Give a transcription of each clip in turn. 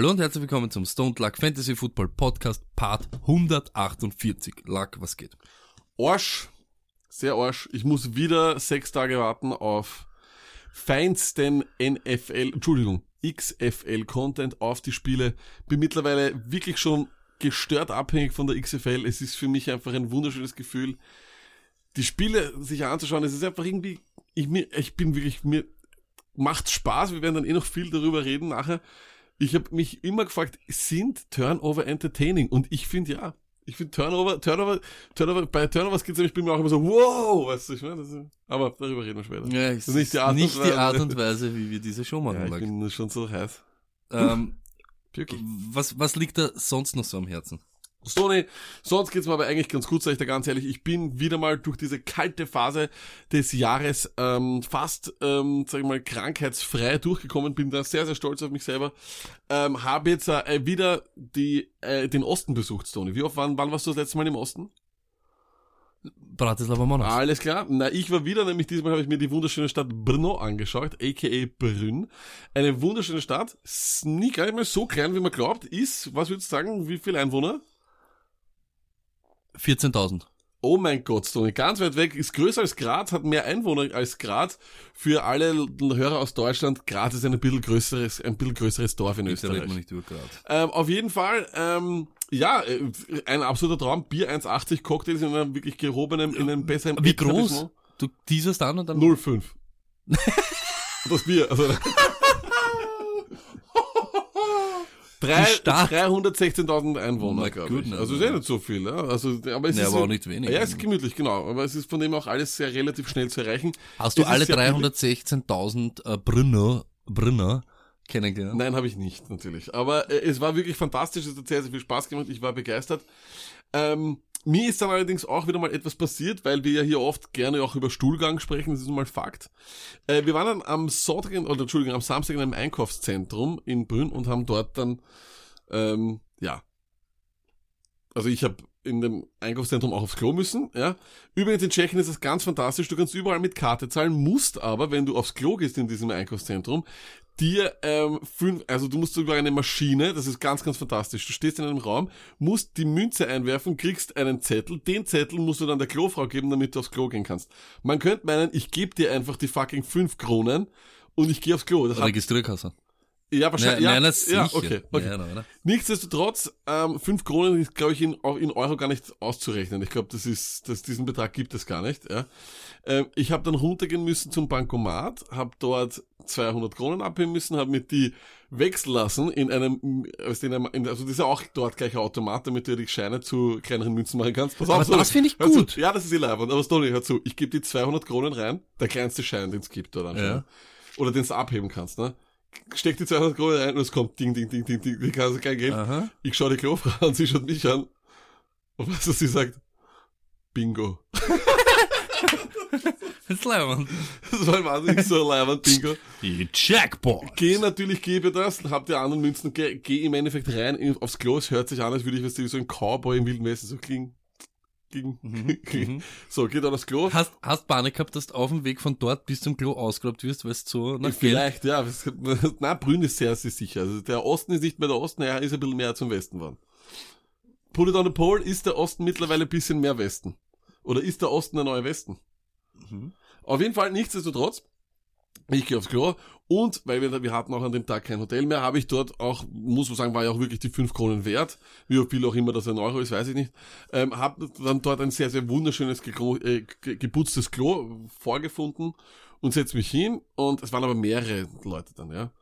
Hallo und herzlich willkommen zum Stone Luck Fantasy Football Podcast Part 148. Luck, was geht? Arsch, sehr Arsch. Ich muss wieder sechs Tage warten auf feinsten NFL, Entschuldigung, XFL-Content auf die Spiele. Bin mittlerweile wirklich schon gestört abhängig von der XFL. Es ist für mich einfach ein wunderschönes Gefühl, die Spiele sich anzuschauen. Es ist einfach irgendwie, ich, ich bin wirklich, mir macht Spaß. Wir werden dann eh noch viel darüber reden nachher. Ich habe mich immer gefragt, sind Turnover entertaining? Und ich finde ja. Ich finde Turnover, Turnover, Turnover, bei Turnovers geht's nämlich bei mir auch immer so, wow, weißt du, ich meine, ist, aber darüber reden wir später. Ja, das ist nicht die Art, nicht und, Weise. die Art und Weise, wie wir diese Show machen. Ja, ich bin schon so heiß. ähm, Wirklich. was, was liegt da sonst noch so am Herzen? Sony, sonst geht's mir aber eigentlich ganz gut, sag ich dir ganz ehrlich. Ich bin wieder mal durch diese kalte Phase des Jahres ähm, fast, ähm, sag ich mal, krankheitsfrei durchgekommen. Bin da sehr, sehr stolz auf mich selber. Ähm, habe jetzt äh, wieder die, äh, den Osten besucht, Sony. Wie oft wann, wann warst du das letzte Mal im Osten? Bratislava Monas. Alles klar. Na, ich war wieder, nämlich diesmal habe ich mir die wunderschöne Stadt Brno angeschaut, aka Brünn. Eine wunderschöne Stadt, nie gar nicht mehr so klein, wie man glaubt, ist, was würdest du sagen, wie viele Einwohner? 14.000. Oh mein Gott, Stoney, ganz weit weg, ist größer als Graz, hat mehr Einwohner als Graz. Für alle Hörer aus Deutschland, Graz ist ein bisschen größeres, ein bisschen größeres Dorf in Österreich. man nicht über Graz. Ähm, auf jeden Fall, ähm, ja, äh, ein absoluter Traum. Bier 1,80 Cocktails in einem wirklich gehobenen, in einem besseren Wie groß? Du teaserst an und dann... 0,5. das Bier, also. Drei, Die Stadt. 316.000 Einwohner, My glaube ich. Also ist eh nicht so viel, ja. Also, aber es Nee, ist aber so, auch nicht wenig. Ja, es ist gemütlich, genau. Aber es ist von dem auch alles sehr relativ schnell zu erreichen. Hast du Es alle sehr billig. 316.000 äh, Brünner, Brünner kennengelernt? Nein, habe ich nicht, natürlich. Aber äh, es war wirklich fantastisch, es hat sehr, sehr viel Spaß gemacht, ich war begeistert. Ähm, mir ist dann allerdings auch wieder mal etwas passiert, weil wir ja hier oft gerne auch über Stuhlgang sprechen, das ist nun mal Fakt. Äh, wir waren dann am Sonntag, oder Entschuldigung, am Samstag in einem Einkaufszentrum in Brünn und haben dort dann, ähm, ja, also ich habe in dem Einkaufszentrum auch aufs Klo müssen, ja. Übrigens in Tschechien ist das ganz fantastisch, du kannst überall mit Karte zahlen, musst aber, wenn du aufs Klo gehst in diesem Einkaufszentrum, dir ähm, fünf, also du musst über eine Maschine, das ist ganz, ganz fantastisch. Du stehst in einem Raum, musst die Münze einwerfen, kriegst einen Zettel, den Zettel musst du dann der Klofrau geben, damit du aufs Klo gehen kannst. Man könnte meinen, ich gebe dir einfach die fucking fünf Kronen und ich gehe aufs Klo. Das hat, Registrierkasse. ja, wahrscheinlich. Nein, ja, nein, sicher. ja, okay. okay. Ja, nein, nein. Nichtsdestotrotz, ähm, fünf Kronen ist, glaube ich, in, auch in Euro gar nicht auszurechnen. Ich glaube, das ist, das, diesen Betrag gibt es gar nicht. Ja. Ähm, ich habe dann runtergehen müssen zum Bankomat, habe dort 200 Kronen abheben müssen, habe mir die wechseln lassen in einem, also in einem, in, also das ist ja auch dort gleich ein Automat, damit du die Scheine zu kleineren Münzen machen kannst. Pass Aber das finde ich hör zu. gut. Ja, das ist ihr Leibwand. Aber Stoney, hör zu, ich gebe die 200 Kronen rein, der kleinste Schein, den es gibt dort anscheinend. Oder den du abheben kannst, ne? Steck die 200 Kronen rein und es kommt ding, ding, ding, ding, ding, die kannst du kein Geld. Aha. Ich schaue die Klofrau an, sie schaut mich an. Und du, was sie sagt? Bingo. Das leibend. Das war wahnsinnig so ein Leibwand, Bingo. Die Jackpot. Geh natürlich, gebe das, hab die anderen Münzen, geh, geh im Endeffekt rein in, aufs Klo. Es hört sich an, als würde ich, was wie so ein Cowboy im Wilden Westen so klingen. mhm. So, geh dann aufs Klo. Hast, hast Panik gehabt, dass du auf dem Weg von dort bis zum Klo ausgeraubt wirst, weil es so nach Geld... Vielleicht, ja. es- Na, Brünn ist sehr, sehr sicher. Also der Osten ist nicht mehr der Osten, er ist ein bisschen mehr zum Westen geworden. Put it on the pole, ist der Osten mittlerweile ein bisschen mehr Westen? Oder ist der Osten der neue Westen? Mhm. Auf jeden Fall, nichtsdestotrotz, ich gehe aufs Klo und, weil wir, wir hatten auch an dem Tag kein Hotel mehr, habe ich dort auch, muss man sagen, war ja auch wirklich die fünf Kronen wert, wie viel auch immer das ein Euro ist, weiß ich nicht, ähm, habe dann dort ein sehr, sehr wunderschönes, äh, ge- geputztes Klo vorgefunden und setze mich hin und es waren aber mehrere Leute dann, ja.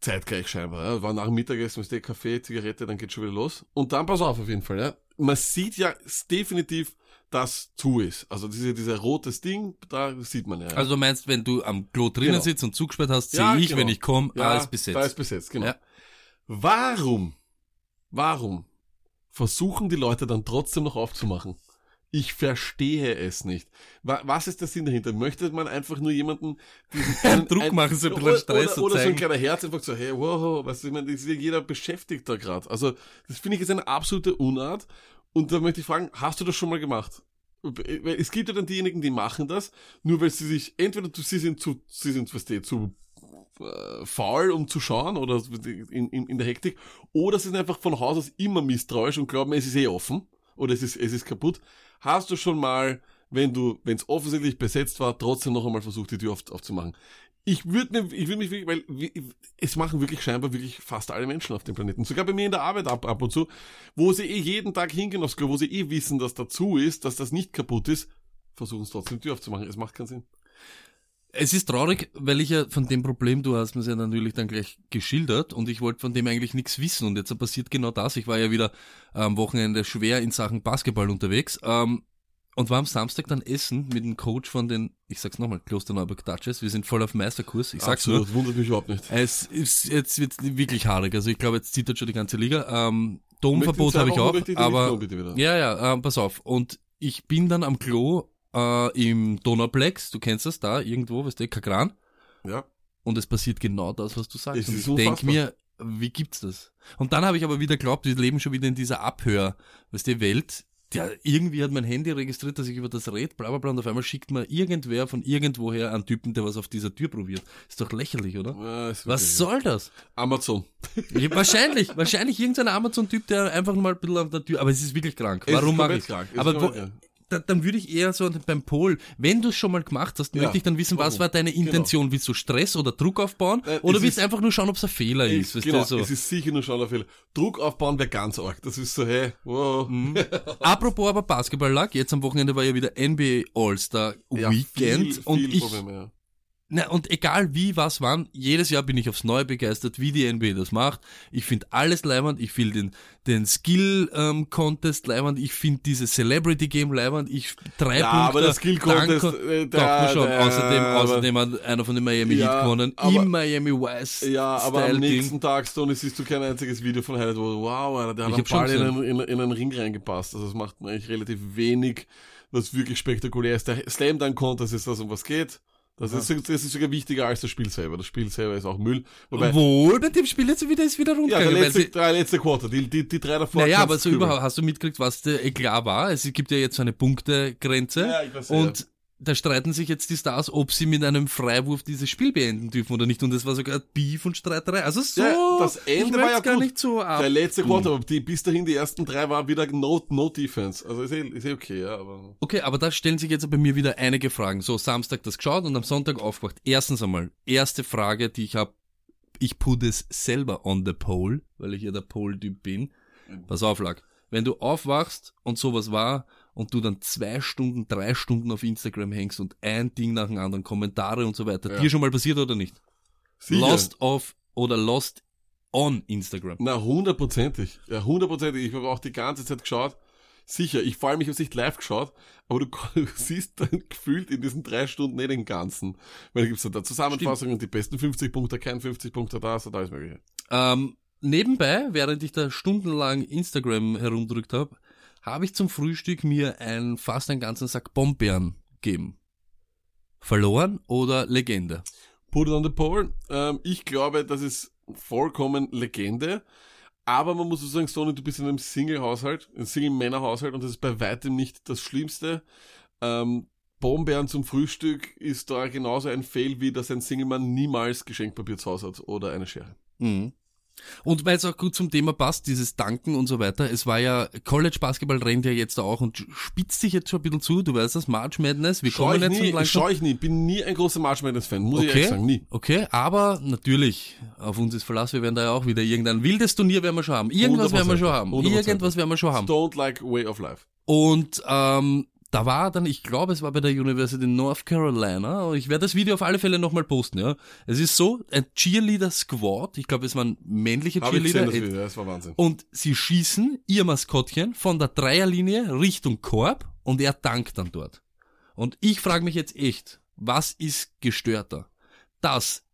Zeitgleich scheinbar, ja. War nach dem Mittagessen, der Kaffee, Zigarette, dann geht schon wieder los. Und dann pass auf auf jeden Fall, ja. Man sieht ja definitiv, dass zu ist. Also diese, dieser rotes Ding, da sieht man ja. Also du meinst, wenn du am Klo drinnen Genau. sitzt und zugesperrt hast, sehe Ja, ich, genau. wenn ich komme, ja, alles besetzt. Da ist besetzt, genau. Ja. Warum, warum versuchen die Leute dann trotzdem noch aufzumachen? Ich verstehe es nicht. Wa- Was ist der Sinn dahinter? Möchte man einfach nur jemanden diesen Druck machen, so ein bisschen Stress oder, oder so ein kleiner Herzinfarkt, so, hey, wow, was ich meine, das ist ja jeder beschäftigt da gerade. Also, das finde ich jetzt eine absolute Unart. Und da möchte ich fragen, hast du das schon mal gemacht? Weil Es gibt ja dann diejenigen, die machen das, nur weil sie sich, entweder sie sind zu, sie sind, was die, zu äh, faul, um zu schauen oder in, in, in der Hektik, oder sie sind einfach von Haus aus immer misstrauisch und glauben, es ist eh offen oder es ist, es ist kaputt. Hast du schon mal, wenn du, wenn es offensichtlich besetzt war, trotzdem noch einmal versucht, die Tür auf, aufzumachen? Ich würde mir, ich würde mich wirklich, weil es machen wirklich scheinbar wirklich fast alle Menschen auf dem Planeten. Sogar bei mir in der Arbeit ab, ab und zu, wo sie eh jeden Tag hingehen aufs Klo, wo sie eh wissen, dass dazu ist, dass das nicht kaputt ist, versuchen es trotzdem die Tür aufzumachen. Es macht keinen Sinn. Es ist traurig, weil ich ja von dem Problem, du hast mir ja natürlich dann gleich geschildert und ich wollte von dem eigentlich nichts wissen und jetzt passiert genau das. Ich war ja wieder am Wochenende schwer in Sachen Basketball unterwegs ähm, und war am Samstag dann essen mit dem Coach von den, ich sag's nochmal, Klosterneuburg Duchess. Wir sind voll auf Meisterkurs. Ich sag's nur. Absolut, wundert mich überhaupt nicht. Es ist jetzt wird's wirklich haarig. Also ich glaube, jetzt zittert schon die ganze Liga. Ähm, Domverbot habe ich auch, aber ja, ja, ähm, pass auf. Und ich bin dann am Klo äh, im Donauplex, du kennst das da irgendwo, weißt du, Kagran. ja. Und es passiert genau das, was du sagst. Ich denk mir, wie gibt's das? Und dann habe ich aber wieder geglaubt, wir leben schon wieder in dieser Abhör, weißt du, Welt. Der, irgendwie hat mein Handy registriert, dass ich über das red, bla bla bla, und auf einmal schickt mir irgendwer von irgendwoher einen Typen, der was auf dieser Tür probiert. Ist doch lächerlich, oder? Ja, Was soll das? Amazon. Ja, wahrscheinlich, wahrscheinlich irgendein Amazon-Typ, der einfach mal ein bisschen auf der Tür, aber es ist wirklich krank. Warum mache ich? krank. Aber wo. Da, dann würde ich eher so beim Pol, wenn du es schon mal gemacht hast, Ja, möchte ich dann wissen, was warum? war deine Intention? Willst du Stress oder Druck aufbauen? Nein, oder willst du ist- einfach nur schauen, ob es ein Fehler ist? Es, Weißt genau, so. es ist sicher nur schon ein Fehler. Druck aufbauen wäre ganz arg. Das ist so, hey, wow. Mhm. Apropos aber Basketball-Lag, jetzt am Wochenende war ja wieder NBA All-Star Ja, Weekend viel, und viel ich, Probleme, ja. Na, und egal wie, was, wann, jedes Jahr bin ich aufs Neue begeistert, wie die NBA das macht. Ich finde alles leibend, ich finde den, den Skill-Contest leibend, ich finde dieses Celebrity-Game leibend, ich drei Ja, Punkte. aber der Skill-Contest, Dank- äh, der- schon. der- außerdem, aber- außerdem hat einer von den Miami Ja, Heat gewonnen, aber- im Miami Vice. Ja, aber am nächsten. Tag, Stone, siehst du kein einziges Video von Highlight, wo, wow, Alter, der hat schon Ball in einen, in, in einen Ring reingepasst. Also es macht eigentlich relativ wenig, was wirklich spektakulär ist. Der Slam Dunk Contest ist das, um was geht. Das, ist, das ist sogar wichtiger als das Spiel selber. Das Spiel selber ist auch Müll. Wobei, Wohl, bei dem Spiel jetzt wieder ist wieder ja, der letzte, drei letzte Quarter, die, die, die drei davor. Naja, aber so überhaupt, hast du mitgekriegt, was der Eklat war? Es gibt ja jetzt so eine Punktegrenze. Ja, ich weiß, ja. Da streiten sich jetzt die Stars, ob sie mit einem Freiwurf dieses Spiel beenden dürfen oder nicht. Und das war sogar Beef und Streiterei. Also so, Ja, das Ende war ja gar gut. nicht so ab. Der letzte Quarter, aber die, bis dahin die ersten drei waren wieder no, no Defense. Also ist eh, ist eh okay, ja, aber. Okay, aber da stellen sich jetzt bei mir wieder einige Fragen. So, Samstag das geschaut und am Sonntag aufgewacht. Erstens einmal, erste Frage, die ich habe, ich put es selber on the pole, weil ich ja der Pole-Typ bin. Pass auf, Lack. Wenn du aufwachst und sowas war und du dann zwei Stunden, drei Stunden auf Instagram hängst und ein Ding nach dem anderen, Kommentare und so weiter, Ja. dir schon mal passiert oder nicht? Sicher. Lost off oder lost on Instagram. Na, hundertprozentig. Ja, hundertprozentig. Ich habe auch die ganze Zeit geschaut. Sicher, ich vor allem, ich habe nicht live geschaut, aber du siehst dann gefühlt in diesen drei Stunden nicht den Ganzen. Weil da gibt's dann da Zusammenfassungen und die besten 50 Punkte, kein 50 Punkte da, so da ist mögliche. Ähm, nebenbei, während ich da stundenlang Instagram herumdrückt habe, habe ich zum Frühstück mir ein, fast einen ganzen Sack Bombeeren gegeben. Verloren oder Legende? Put it on the pole. Ähm, ich glaube, das ist vollkommen Legende. Aber man muss so sagen, Sony, du bist in einem Single-Haushalt, einem Single-Männer-Haushalt und das ist bei weitem nicht das Schlimmste. Ähm, Bombeeren zum Frühstück ist da genauso ein Fail, wie dass ein Single-Mann niemals Geschenkpapier zu Hause hat oder eine Schere. Mhm. Und weil es auch gut zum Thema passt, dieses Danken und so weiter, es war ja, College Basketball rennt ja jetzt auch und spitzt sich jetzt schon ein bisschen zu, du weißt das, March Madness, wir Schau kommen ich jetzt nie, langsam. schau ich nie, bin nie ein großer March Madness-Fan, muss ich Okay. ehrlich sagen, nie. Okay, aber natürlich, auf uns ist Verlass, wir werden da ja auch wieder irgendein wildes Turnier werden wir schon haben. Irgendwas werden wir schon haben. 100%. Irgendwas werden wir schon haben. Don't like way of life. Und ähm, da war dann, ich glaube, es war bei der University North Carolina, ich werde das Video auf alle Fälle nochmal posten, ja. Es ist so, ein Cheerleader-Squad, ich glaube, es waren männliche Habe ich gesehen, Cheerleader, das Video, das war Wahnsinn. und sie schießen ihr Maskottchen von der Dreierlinie Richtung Korb und er dankt dann dort. Und ich frage mich jetzt echt, was ist gestörter? Dass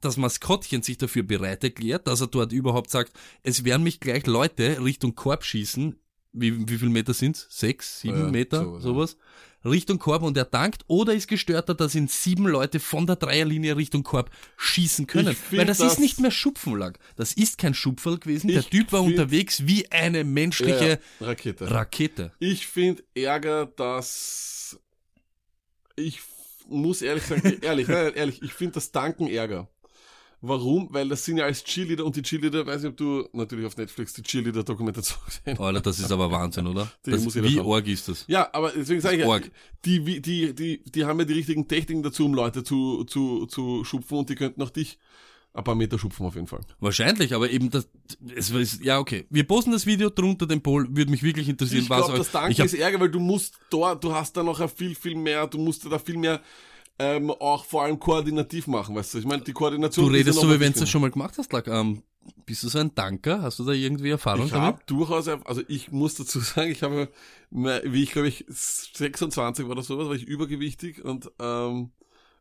das Maskottchen sich dafür bereit erklärt, dass er dort überhaupt sagt, es werden mich gleich Leute Richtung Korb schießen. Wie, wie viel Meter sind's? Sechs, sieben Ja, Meter, sowas, sowas. Richtung Korb und er dankt oder ist gestörter, dass ihn sieben Leute von der Dreierlinie Richtung Korb schießen können. Weil das, das- ist nicht mehr Schupfenlag. Das ist kein Schupferl gewesen. Der Typ war unterwegs wie eine menschliche Ja, Rakete. Rakete. Ich finde Ärger, dass ich muss ehrlich sagen, ehrlich, nein, ehrlich, ich finde das Danken Ärger. Warum? Weil das sind ja als Cheerleader und die Cheerleader, weiß nicht, ob du natürlich auf Netflix die Cheerleader-Dokumentation gesehen Alter, das ist aber Wahnsinn, oder? Die Das, muss wie org ist das? Ja, aber deswegen sage ich ja, die, wie- die, die, die haben ja die richtigen Techniken dazu, um Leute zu, zu, zu schupfen und die könnten auch dich ein paar Meter schupfen auf jeden Fall. Wahrscheinlich, aber eben das, es ist, ja okay. Wir posten das Video drunter den Poll, würde mich wirklich interessieren, Ich was glaube, euch- das Danke ich hab, ist Ärger, weil du musst dort, du hast da noch viel, viel mehr, du musst da viel mehr ähm, auch vor allem koordinativ machen, weißt du? Ich meine, die Koordination Du redest so, wie wenn du das schon mal gemacht hast, Lack. Ähm, bist du so ein Danker? Hast du da irgendwie Erfahrung Ich damit? habe durchaus, also ich muss dazu sagen, ich habe, wie ich glaube ich 26 oder sowas, war ich übergewichtig und ähm,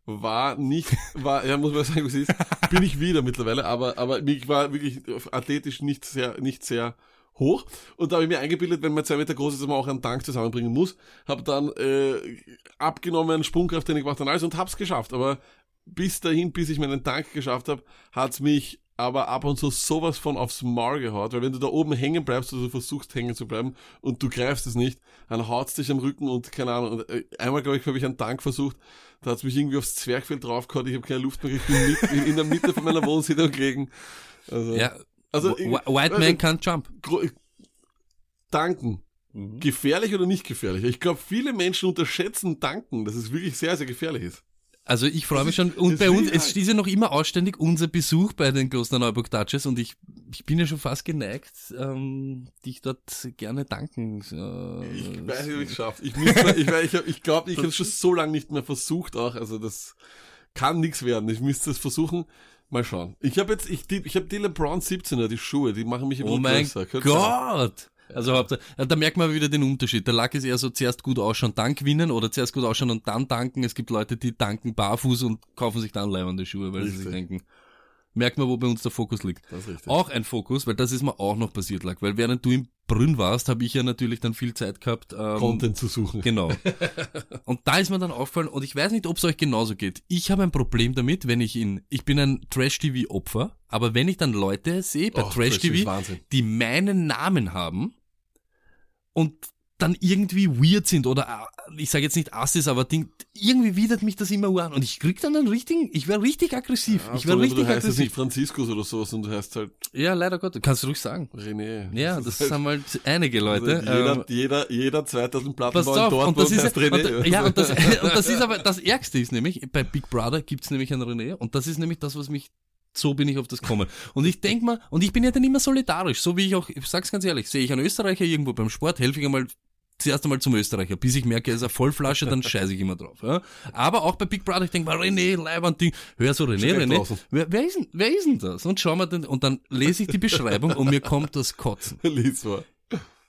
war nicht, war, ja muss man sagen, wie es ist, bin ich wieder mittlerweile, aber aber ich war wirklich athletisch nicht sehr, nicht sehr hoch. Und da habe ich mir eingebildet, wenn man zwei Meter groß ist, dass man auch einen Tank zusammenbringen muss, habe dann äh, abgenommen, Sprungkrafttraining gemacht und alles und hab's geschafft, aber bis dahin, bis ich meinen Tank geschafft habe, hat's mich aber ab und zu sowas von aufs Maul gehaut, weil wenn du da oben hängen bleibst oder du versuchst hängen zu bleiben und du greifst es nicht, dann haut's dich am Rücken und keine Ahnung. Und äh, einmal, glaube ich, habe ich einen Tank versucht, da hat's mich irgendwie aufs Zwergfeld draufgehauen, ich habe keine Luft mehr gekriegt, bin mit, in, in der Mitte von meiner Wohnsiedlung gelegen. Also, Ja, also Wh- White Man can't jump. gro- Tanken. Gefährlich oder nicht gefährlich? Ich glaube, viele Menschen unterschätzen Tanken, dass es wirklich sehr, sehr gefährlich ist. Also ich freue mich schon. ist- Und bei ist uns, es steht ja noch immer ausständig unser Besuch bei den Klosterneuburg Touches und ich, ich bin ja schon fast geneigt, ähm, dich dort gerne danken. Äh, Ich weiß nicht, ob ich es schaffe. Ich, müsste- ich, ich, hab- ich glaube, ich habe es schon so lange nicht mehr versucht auch. Also das kann nichts werden. Ich müsste es versuchen. Mal schauen. Ich habe jetzt, ich, die- ich habe die LeBron 17er, die Schuhe, die machen mich ein Oh mein größer. Könnte sein. Gott! Also ja, da merkt man wieder den Unterschied. Der Lack ist eher so zuerst gut ausschauen, dann gewinnen oder zuerst gut ausschauen und dann danken. Es gibt Leute, die danken barfuß und kaufen sich dann leibende Schuhe, weil sie sich Richtig. denken, merkt man, wo bei uns der Fokus liegt. Das ist richtig. Auch ein Fokus, weil das ist mir auch noch passiert, Lack. Weil während du im Brünn warst, habe ich ja natürlich dann viel Zeit gehabt. Ähm, Content zu suchen. Genau. Und da ist mir dann aufgefallen, und ich weiß nicht, ob es euch genauso geht. Ich habe ein Problem damit, wenn ich in, ich bin ein Trash-TV-Opfer, aber wenn ich dann Leute sehe bei Oh, Trash-TV Wahnsinn. die meinen Namen haben und dann irgendwie weird sind oder äh, ich sage jetzt nicht Assis, aber Ding, irgendwie widert mich das immer an und ich krieg dann einen richtigen, ich wäre richtig aggressiv. Ja, ich wäre richtig du heißt jetzt nicht aggressiv. Franziskus oder sowas und du heißt halt Ja, leider Gott, kannst du ruhig sagen. René. Ja, das sind halt einige Leute. Also jeder, ähm, jeder, jeder 2000 Platten war auf, Dortmund und das ist, heißt und, René. ja, und das, und das ist aber, das Ärgste ist nämlich, bei Big Brother gibt's nämlich einen René und das ist nämlich das, was mich, so bin ich auf das gekommen. Und ich denk mal, und ich bin ja dann immer solidarisch, so wie ich auch, ich sag's ganz ehrlich, sehe ich einen Österreicher irgendwo beim Sport, helfe ich einmal zuerst einmal zum Österreicher, bis ich merke, er ist eine Vollflasche, dann scheiße ich immer drauf. Ja? Aber auch bei Big Brother, ich denk mal, René, Leiband Ding, hör so René, gleich René, draußen. wer, wer, ist denn, wer ist denn das? Und schau mal, den, und dann lese ich die Beschreibung und mir kommt das Kotzen. Lies vor.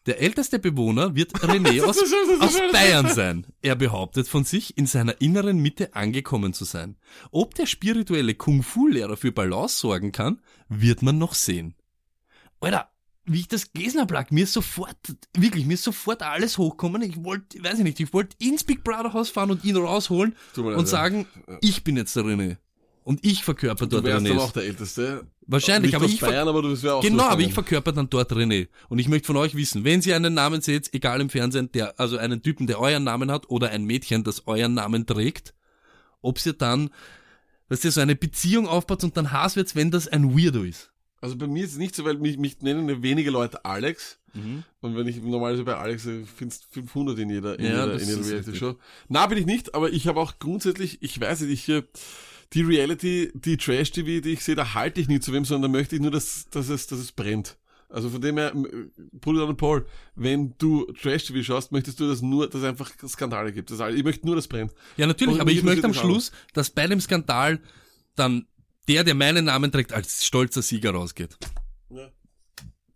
Der älteste Bewohner wird René aus, schön, aus. Bayern sein. Er behauptet von sich, in seiner inneren Mitte angekommen zu sein. Ob der spirituelle Kung-Fu-Lehrer für Balance sorgen kann, wird man noch sehen. Alter, wie ich das gelesen hab, lag mir ist sofort, wirklich, mir ist sofort alles hochkommen. Ich wollte, weiß ich nicht, ich wollte ins Big Brother Haus fahren und ihn rausholen mir leid, und ja. sagen, ich bin jetzt der René. Und ich verkörper Du dort wärst dann René. auch der Älteste. Wahrscheinlich, Nicht aber ich Bayern, aber du Genau, aber ich verkörper dann dort René. Und ich möchte von euch wissen, wenn ihr einen Namen seht, egal im Fernsehen, der, also einen Typen, der euren Namen hat, oder ein Mädchen, das euren Namen trägt, ob ihr dann, dass ihr so eine Beziehung aufbaut und dann Hass wird's, wenn das ein Weirdo ist. Also bei mir ist es nicht so, weil mich, mich nennen wenige Leute Alex. Und wenn ich normalerweise bei Alex äh, findest 500 in jeder, in Ja, jeder, in jeder Reality richtig. Show. Na, bin ich nicht, aber ich habe auch grundsätzlich, ich weiß nicht, ich, äh, die Reality, die Trash-TV, die ich sehe, da halte ich nie zu wem, sondern da möchte ich nur, dass, dass es, dass es brennt. Also von dem her, m- Bruder und Paul, wenn du Trash-TV schaust, möchtest du, dass nur, dass es einfach Skandale gibt. Das, ich möchte nur, dass es brennt. Ja, natürlich, Und aber ich möchte am Schluss, dass bei dem Skandal dann der, der meinen Namen trägt, als stolzer Sieger rausgeht. Ja.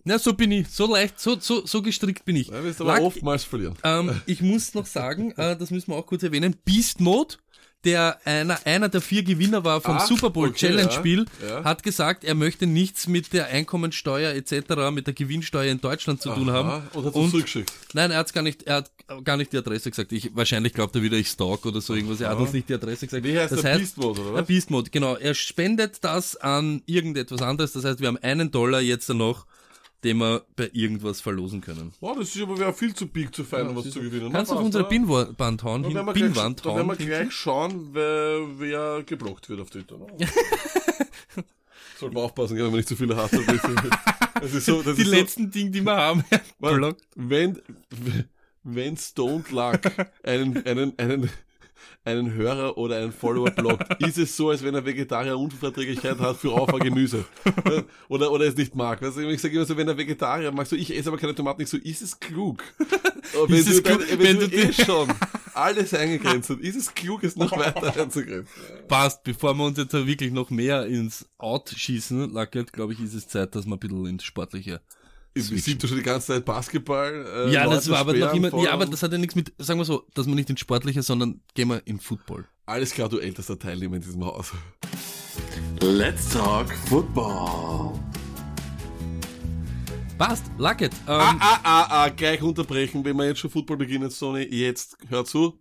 Na, so bin ich, so leicht, so, so, so gestrickt bin ich. Da wirst aber Lack- oftmals verlieren. Ähm, ich muss noch sagen, äh, das müssen wir auch kurz erwähnen, Beast Mode, der einer, einer der vier Gewinner war vom Ah, Super Bowl okay, Challenge ja, Spiel, ja. hat gesagt, er möchte nichts mit der Einkommensteuer etc., mit der Gewinnsteuer in Deutschland zu tun haben. Aha, Und hat zurückgeschickt. Nein, er hat's gar nicht, er hat gar nicht die Adresse gesagt. Ich, wahrscheinlich glaubt er wieder, ich stalk oder so irgendwas. Er hat uns nicht die Adresse gesagt. Wie heißt das heißt, Beast Mode, oder Der was? Beast Mode, genau. Er spendet das an irgendetwas anderes. Das heißt, wir haben einen Dollar jetzt noch, den wir bei irgendwas verlosen können. Wow, das ist aber wäre viel zu big zu fein, um was zu gewinnen. Kannst du auf unsere oder? Pinwand hauen, hin, werden wir gleich, Pinwand da werden wir gleich schauen, wer, wer geblockt wird auf Twitter. Ne? Sollte man aufpassen, wenn man nicht zu viele hat. Das ist so, das Die ist letzten Dinge, die wir haben. so, blockt. wenn, wenn Stoned Luck einen, einen, einen, einen Hörer oder einen Follower blockt, ist es so, als wenn er Vegetarier Unverträglichkeit hat für Auf Gemüse. Oder, oder es nicht mag. Also ich sage immer so, wenn er Vegetarier mag, so ich esse aber keine Tomaten, ich so, ist es klug? Wenn Ist es du, dann, klug, wenn, wenn du, du eh schon alles eingegrenzt hast, ist es klug, es noch weiter einzugrenzen? Passt, bevor wir uns jetzt wirklich noch mehr ins Out schießen, Lackert, glaube ich, ist es Zeit, dass wir ein bisschen ins Sportliche. Ich Switchen. sieb schon die ganze Zeit Basketball. Äh, ja, das Leute war aber noch immer, ja, aber das hat ja nichts mit, sagen wir so, dass wir nicht ins Sportliche, sondern gehen wir in Football. Alles klar, du ältester Teilnehmer in diesem Haus. Let's talk football. Passt, Lackert, ähm, Ah, ah, ah, ah, gleich unterbrechen, wenn wir jetzt schon Football beginnen, Sony. Jetzt, hör zu.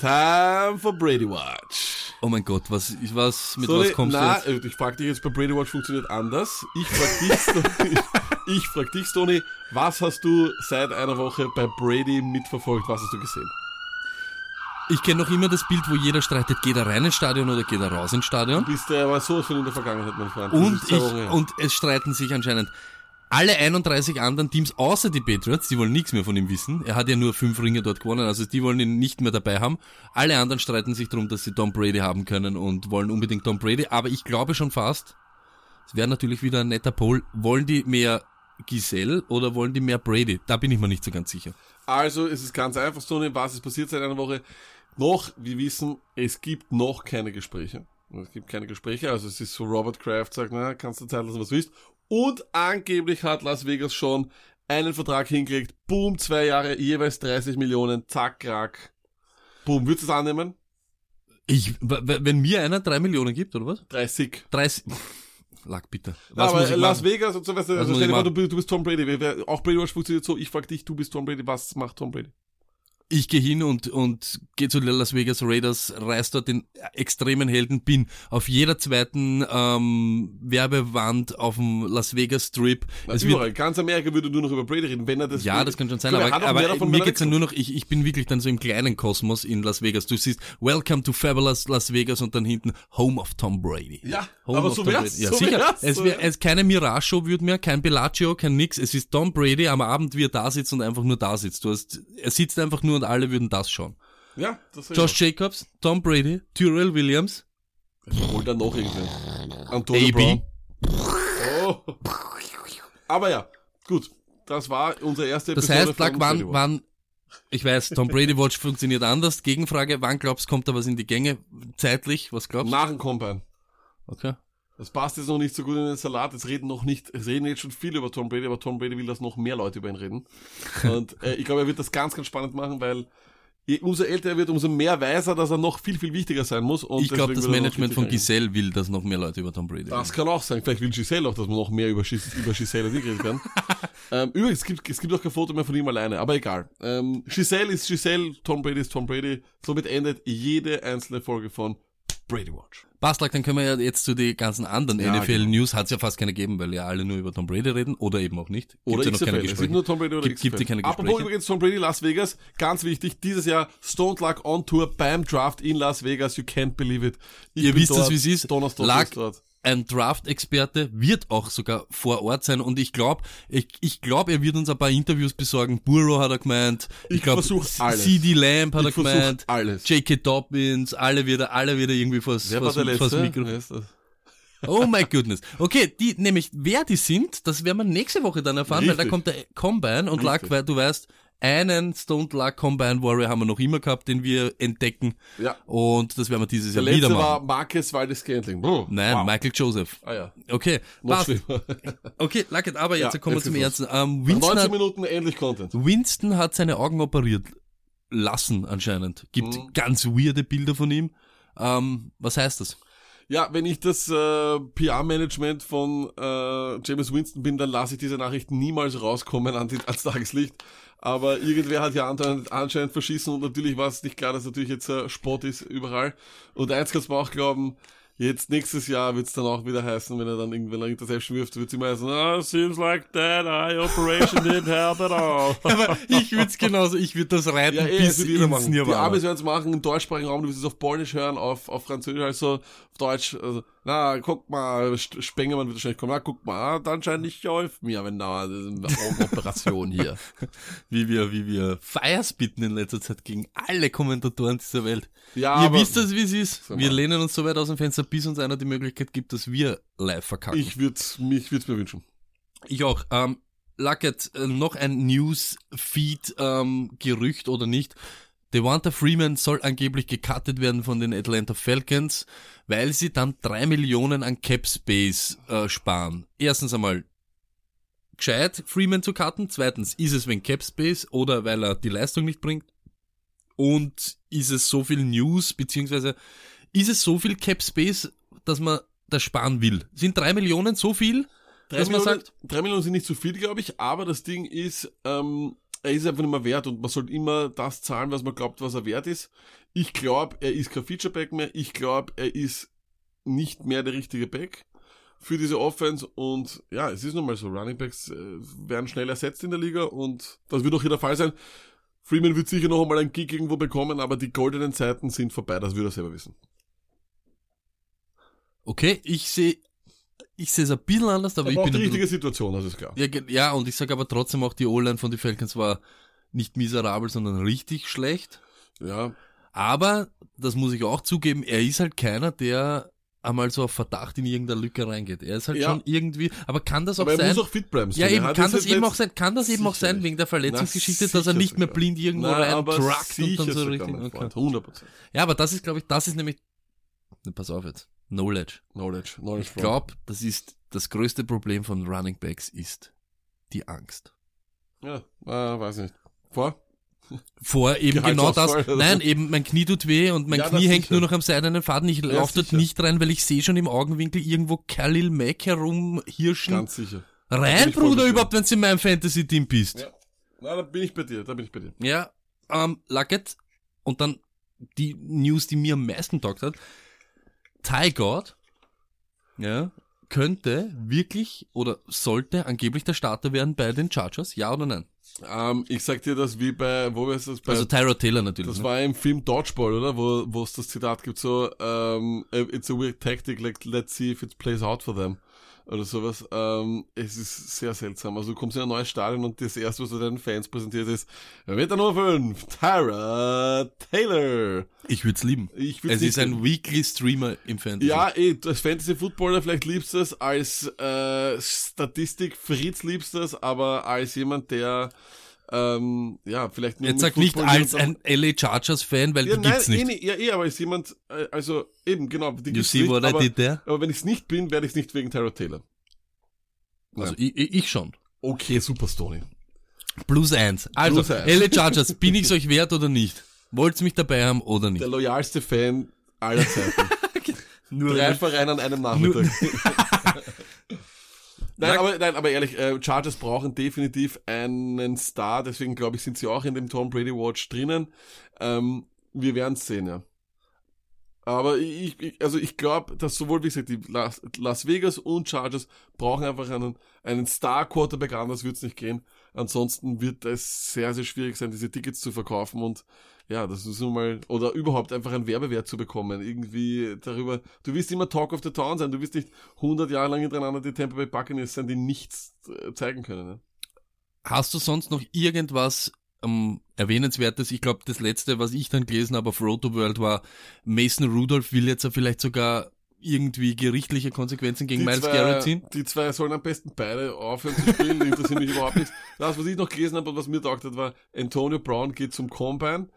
Time for Brady Watch. oh mein Gott, was, was, mit Sony, was kommst na, du jetzt? äh, ich frag dich jetzt, bei Brady Watch funktioniert anders. Ich frag dich, Sony, ich frag dich, Sony, was hast du seit einer Woche bei Brady mitverfolgt? Was hast du gesehen? Ich kenne noch immer das Bild, wo jeder streitet, geht er rein ins Stadion oder geht er raus ins Stadion? Du bist ja aber sowas von in der Vergangenheit, mein Freund. Und ich, und es streiten sich anscheinend alle 31 anderen Teams außer die Patriots, die wollen nichts mehr von ihm wissen. Er hat ja nur fünf Ringe dort gewonnen, also die wollen ihn nicht mehr dabei haben. Alle anderen streiten sich darum, dass sie Tom Brady haben können und wollen unbedingt Tom Brady. Aber ich glaube schon fast, es wäre natürlich wieder ein netter Poll, wollen die mehr Giselle oder wollen die mehr Brady? Da bin ich mir nicht so ganz sicher. Also, es ist ganz einfach, Sony, was ist passiert seit einer Woche? Noch, wir wissen, es gibt noch keine Gespräche. Es gibt keine Gespräche, also es ist so, Robert Kraft sagt, na, kannst du Zeit lassen, was du willst. Und angeblich hat Las Vegas schon einen Vertrag hingelegt, boom, zwei Jahre, jeweils 30 Millionen, zack, krack. Boom, würdest du es annehmen? Ich, wenn mir einer drei Millionen gibt, oder was? 30. 30. Lack bitte. Ja, Was ich Las machen? Vegas und so, weißt du, also stell dir ich vor, du, du bist Tom Brady. Auch Brady Watch funktioniert so, ich frag dich, du bist Tom Brady, was macht Tom Brady? Ich gehe hin und, und gehe zu den Las Vegas Raiders, reiß dort den extremen Helden, bin auf jeder zweiten ähm, Werbewand auf dem Las Vegas Strip. Na, Es wird, überall. Ganz Amerika würde nur noch über Brady reden, wenn er das ja, will. das kann schon sein, er aber, aber davon, mir geht's wegkommt. nur noch, ich, ich bin wirklich dann so im kleinen Kosmos in Las Vegas. Du siehst, Welcome to Fabulous Las Vegas und dann hinten Home of Tom Brady. Ja, Home aber of so wär's, Brady. Ja, so sicher. wär's, es wäre es keine Mirage-Show wird mehr, kein Bellagio, kein nix. Es ist Tom Brady am Abend, wie er da sitzt und einfach nur da sitzt. Du hast, er sitzt einfach nur und alle würden das schauen. Ja, das Josh Jacobs, Tom Brady, Tyrell Williams, Hol dann noch irgendwen. Antonio AB. Brown. Oh. Aber ja, gut. Das war unsere erste Das Episode heißt, lag von Brady wann, wann, ich weiß, Tom Brady Watch funktioniert anders. Gegenfrage, wann glaubst kommt da was in die Gänge? Zeitlich, was glaubst du? Nach dem Combine. Okay. Das passt jetzt noch nicht so gut in den Salat. Es reden noch nicht, es reden jetzt schon viele über Tom Brady, aber Tom Brady will, dass noch mehr Leute über ihn reden. Und äh, ich glaube, er wird das ganz, ganz spannend machen, weil je, umso älter er wird, umso mehr weiß er, dass er noch viel, viel wichtiger sein muss. Und Ich glaube, das Management von Giselle will, dass noch mehr Leute über Tom Brady reden. Das kann auch sein. Vielleicht will Giselle auch, dass man noch mehr über, Gis über Giselle und ich reden kann. ähm, übrigens, es gibt, es gibt auch kein Foto mehr von ihm alleine, aber egal. Ähm, Giselle ist Giselle, Tom Brady ist Tom Brady. Somit endet jede einzelne Folge von Brady Watch. Bastlag, dann können wir ja jetzt zu den ganzen anderen Ja, NFL-News, hat es ja fast keine gegeben, weil ja alle nur über Tom Brady reden oder eben auch nicht. Gibt's Oder ja noch keine XFL. Es Gespräche. sind nur Tom Brady oder Gibt- gibt keine Apropos Gespräche. übrigens Tom Brady Las Vegas, ganz wichtig, dieses Jahr Stone Luck on Tour beim Draft in Las Vegas. You can't believe it. Ich Ihr wisst es, dort. wie es ist. Donnerstag Luck ist dort. Ein Draft-Experte, wird auch sogar vor Ort sein und ich glaube, ich, ich glaube, er wird uns ein paar Interviews besorgen. Burrow hat er gemeint. Ich, Ich glaube. CD Lamb hat Ich er gemeint. alles. J.K. Dobbins, alle wieder, alle wieder irgendwie vors, Wer war vors, der vors Letzte? Mikro. Das? Oh my goodness. Okay, die, nämlich, wer die sind, das werden wir nächste Woche dann erfahren, weil da Richtig. kommt der Combine und Richtig. Luck, weil du weißt, einen Stone Luck Combine Warrior haben wir noch immer gehabt, den wir entdecken. Ja. Und das werden wir dieses Der Jahr wieder letzte machen. war Marcus Waldes Scantling. Oh, Nein, wow. Michael Joseph. Ah ja, Okay, noch passt. schlimmer. Okay, Luckett, aber jetzt Ja, kommen wir zum Ernsten. Ähm, Winston, 19 hat, Minuten endlich Content. Winston hat seine Augen operiert lassen anscheinend. Gibt Mhm. ganz weirde Bilder von ihm. Ähm, was heißt das? Ja, wenn ich das äh, PR-Management von äh, James Winston bin, dann lasse ich diese Nachricht niemals rauskommen an die, ans Tageslicht. Aber irgendwer hat ja anscheinend, anscheinend verschissen und natürlich war es nicht klar, dass natürlich jetzt äh, Sport ist überall. Und eins kannst du mir auch glauben, Jetzt nächstes Jahr wird's dann auch wieder heißen, wenn er dann irgendwann eine Interception wirft, wird's immer heißen, ah, seems like that eye operation didn't help at all. Aber ich würde es genauso, ich würde das reiten Ja, eh, bis ins machen. Die. Amis werden es machen, im deutschsprachigen Raum, du wirst es auf Polnisch hören, auf, auf Französisch, also Deutsch, also, na, guck mal, Spengemann wird wahrscheinlich kommen, na, guck mal, hat anscheinend nicht geholfen mir, wenn da eine Augenoperation hier. wie wir, wie wir Fires bitten in letzter Zeit gegen alle Kommentatoren dieser Welt. Ja, Ihr aber wisst das, wie es ist. Wir lehnen uns so weit aus dem Fenster, bis uns einer die Möglichkeit gibt, dass wir live verkacken. ich würde mich würd's mir wünschen. Ich auch. Ähm, Luckett, äh, noch ein News-Feed, ähm, Gerücht oder nicht. Devonta Freeman soll angeblich gecuttet werden von den Atlanta Falcons, weil sie dann drei Millionen an Cap Space äh, sparen. Erstens einmal gescheit, Freeman zu cutten. Zweitens, ist es wegen Cap Space oder weil er die Leistung nicht bringt? Und ist es so viel News, beziehungsweise ist es so viel Cap Space, dass man das sparen will? Sind drei Millionen so viel, dass man Millionen, sagt, drei Millionen sind nicht zu viel, glaube ich, aber das Ding ist, ähm, er ist einfach nicht mehr wert und man sollte immer das zahlen, was man glaubt, was er wert ist. Ich glaube, er ist kein Featureback mehr. Ich glaube, er ist nicht mehr der richtige Back für diese Offense und ja, es ist nun mal so, Runningbacks äh, werden schnell ersetzt in der Liga und das wird auch hier der Fall sein. Freeman wird sicher noch einmal einen Gig irgendwo bekommen, aber die goldenen Zeiten sind vorbei, das wird er selber wissen. okay, ich sehe ich sehe es ein bisschen anders, aber Er ich braucht bin die richtige Situation, das ist klar. ja, ja, und ich sage aber trotzdem auch, die O-Line von den Falcons war nicht miserabel, sondern richtig schlecht. Ja, Aber, das muss ich auch zugeben, er ist halt keiner, der einmal so auf Verdacht in irgendeine Lücke reingeht. Er ist halt Ja. schon irgendwie, aber kann das auch aber er sein? muss auch fit bleiben. ja. Er eben, kann das eben auch sein, kann das eben auch sein wegen der Verletzungsgeschichte, Na, dass er nicht mehr blind irgendwo Na, rein aber truckt und dann so richtig, okay. Freund, 100%. Ja, aber das ist, glaube ich, das ist nämlich, Na, pass auf jetzt, Knowledge. Knowledge, Knowledge Ich glaube, das ist, das größte Problem von Running Backs ist die Angst. Ja, äh, weiß nicht. Vor? Vor eben genau das. Nein, eben mein Knie tut weh und mein Ja, Knie hängt sicher. nur noch am seidenen Faden. Ich laufe dort nicht rein, weil ich sehe schon im Augenwinkel irgendwo Khalil Mack herumhirschen. Ganz sicher. rein, Bruder, überhaupt, wenn du in meinem Fantasy-Team bist. Ja. Na, da bin ich bei dir, da bin ich bei dir. Ja, ähm, Luckett. Und dann die News, die mir am meisten taugt hat. Ty God, ja, könnte wirklich oder sollte angeblich der Starter werden bei den Chargers, ja oder nein? Ähm, ich sag dir das wie bei, wo ist das? Bei, Also Tyrod Taylor natürlich. das ne? war im Film Dodgeball, oder? Wo, wo es das Zitat gibt, so, ähm, it's a weird tactic, like, let's see if it plays out for them. Oder sowas. Ähm, es ist sehr seltsam. Also du kommst in ein neues Stadion und das erste, was du deinen Fans präsentiert ist, Meter Nummer 5, Tyra Taylor. Ich würde es lieben. Ich würd's Es ist ein Weekly Streamer im Fantasy. Ja, eh, als Fantasy-Footballer vielleicht liebst du es, als äh, Statistik Fritz liebst du es, aber als jemand, der ähm, ja, vielleicht nur Jetzt sag nicht als ein LA Chargers Fan, weil ja, die nein, gibt's eh, nicht. nicht. Ja, eh, aber als jemand, äh, also eben, genau, die You gibt's see nicht, what I aber, did there? aber wenn ich es nicht bin, werde ich es nicht wegen Tyrod Taylor. Also ich, ich schon. Okay, super, Stoney. Plus eins. Also, Plus eins. LA Chargers, bin ich's euch wert oder nicht? Wollt's mich dabei haben oder nicht? Der loyalste Fan aller Zeiten. Nur Drei Vereine an einem Nachmittag. Nein, aber, nein, aber ehrlich, äh, Chargers brauchen definitiv einen Star, deswegen glaube ich, sind sie auch in dem Tom Brady Watch drinnen. Ähm, wir werden es sehen, ja. Aber ich, ich also ich glaube, dass sowohl, wie gesagt, die Las, Las Vegas und Chargers brauchen einfach einen, einen Star-Quarterback, anders wird es nicht gehen. Ansonsten wird es sehr, sehr schwierig sein, diese Tickets zu verkaufen und ja, das ist nun mal, oder überhaupt einfach einen Werbewert zu bekommen. Irgendwie darüber, du wirst immer Talk of the Town sein, du wirst nicht 100 Jahre lang hintereinander die Tampa Bay Buccaneers sein, die nichts äh, zeigen können. Ne? Hast du sonst noch irgendwas ähm, erwähnenswertes? Ich glaube, das letzte, was ich dann gelesen habe auf Roto World war, Mason Rudolph will jetzt ja vielleicht sogar irgendwie gerichtliche Konsequenzen gegen Miles Garrett ziehen. die zwei sollen am besten beide aufhören zu spielen, die interessieren mich überhaupt nicht. Das, was ich noch gelesen habe und was mir taugt hat, war, Antonio Brown geht zum Combine,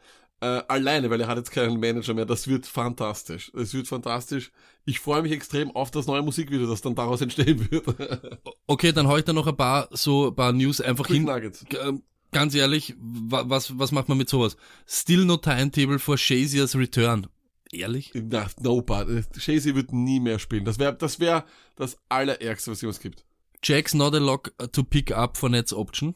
äh, alleine, weil er hat jetzt keinen Manager mehr. Das wird fantastisch. Das wird fantastisch. Ich freue mich extrem auf das neue Musikvideo, das dann daraus entstehen wird. Okay, dann hau ich da noch ein paar so ein paar News einfach Quick hin. Nuggets. Ähm, Ganz ehrlich, wa was, was macht man mit sowas? Still no timetable for Shaziers return. Ehrlich? Na, no, but, Shazy wird nie mehr spielen. Das wäre das, wär das Allerärgste, was es gibt. Jack's not a lock to pick up for Nets Option.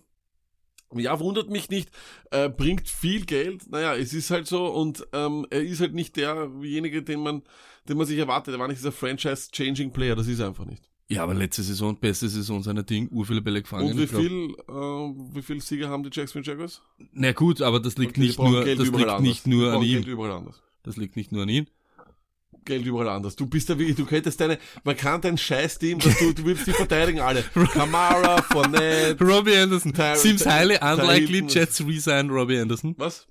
Ja, wundert mich nicht, äh, bringt viel Geld. Naja, es ist halt so und ähm, er ist halt nicht derjenige, den man, den man sich erwartet. Er war nicht dieser Franchise-Changing-Player, das ist er einfach nicht. Ja, aber letzte Saison, beste Saison seiner Ding, ur viele Bälle gefangen. Und wie viel, äh, wie viel Sieger haben die Jacksonville Jaguars? Na gut, aber das liegt Okay, nicht nur, das liegt anders. nicht nur an ihm. Das liegt nicht nur an ihm. Geld überall anders. Du bist da wirklich, du könntest deine, man kann dein Scheiß-Team, du, du willst die verteidigen alle. Kamara, Fournette, Robbie Anderson. Ty- Seems highly unlikely. Jets resign Robbie Anderson. was?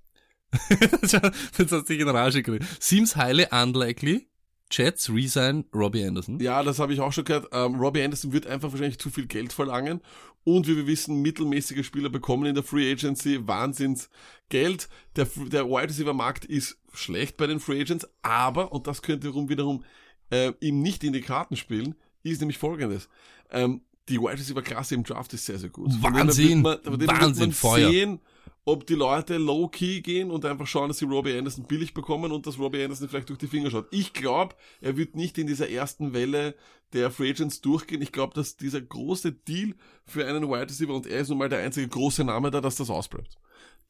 Jetzt hat sich in Rage geredet. Seems highly unlikely Jets resign Robbie Anderson. Ja, das habe ich auch schon gehört. Ähm, Robbie Anderson wird einfach wahrscheinlich zu viel Geld verlangen. Und wie wir wissen, mittelmäßige Spieler bekommen in der Free Agency Wahnsinns Geld. Der, der Wide Receiver Markt ist schlecht bei den Free Agents, aber, und das könnte rum wiederum äh, ihm nicht in die Karten spielen, ist nämlich folgendes. Ähm, die Wide Receiver Klasse im Draft ist sehr, sehr gut. Wahnsinn. man, Wahnsinn, Feuer. sehen, ob die Leute low-key gehen und einfach schauen, dass sie Robbie Anderson billig bekommen und dass Robbie Anderson vielleicht durch die Finger schaut. Ich glaube, er wird nicht in dieser ersten Welle der Free Agents durchgehen. Ich glaube, dass dieser große Deal für einen Wide Receiver und er ist nun mal der einzige große Name da, dass das ausbleibt.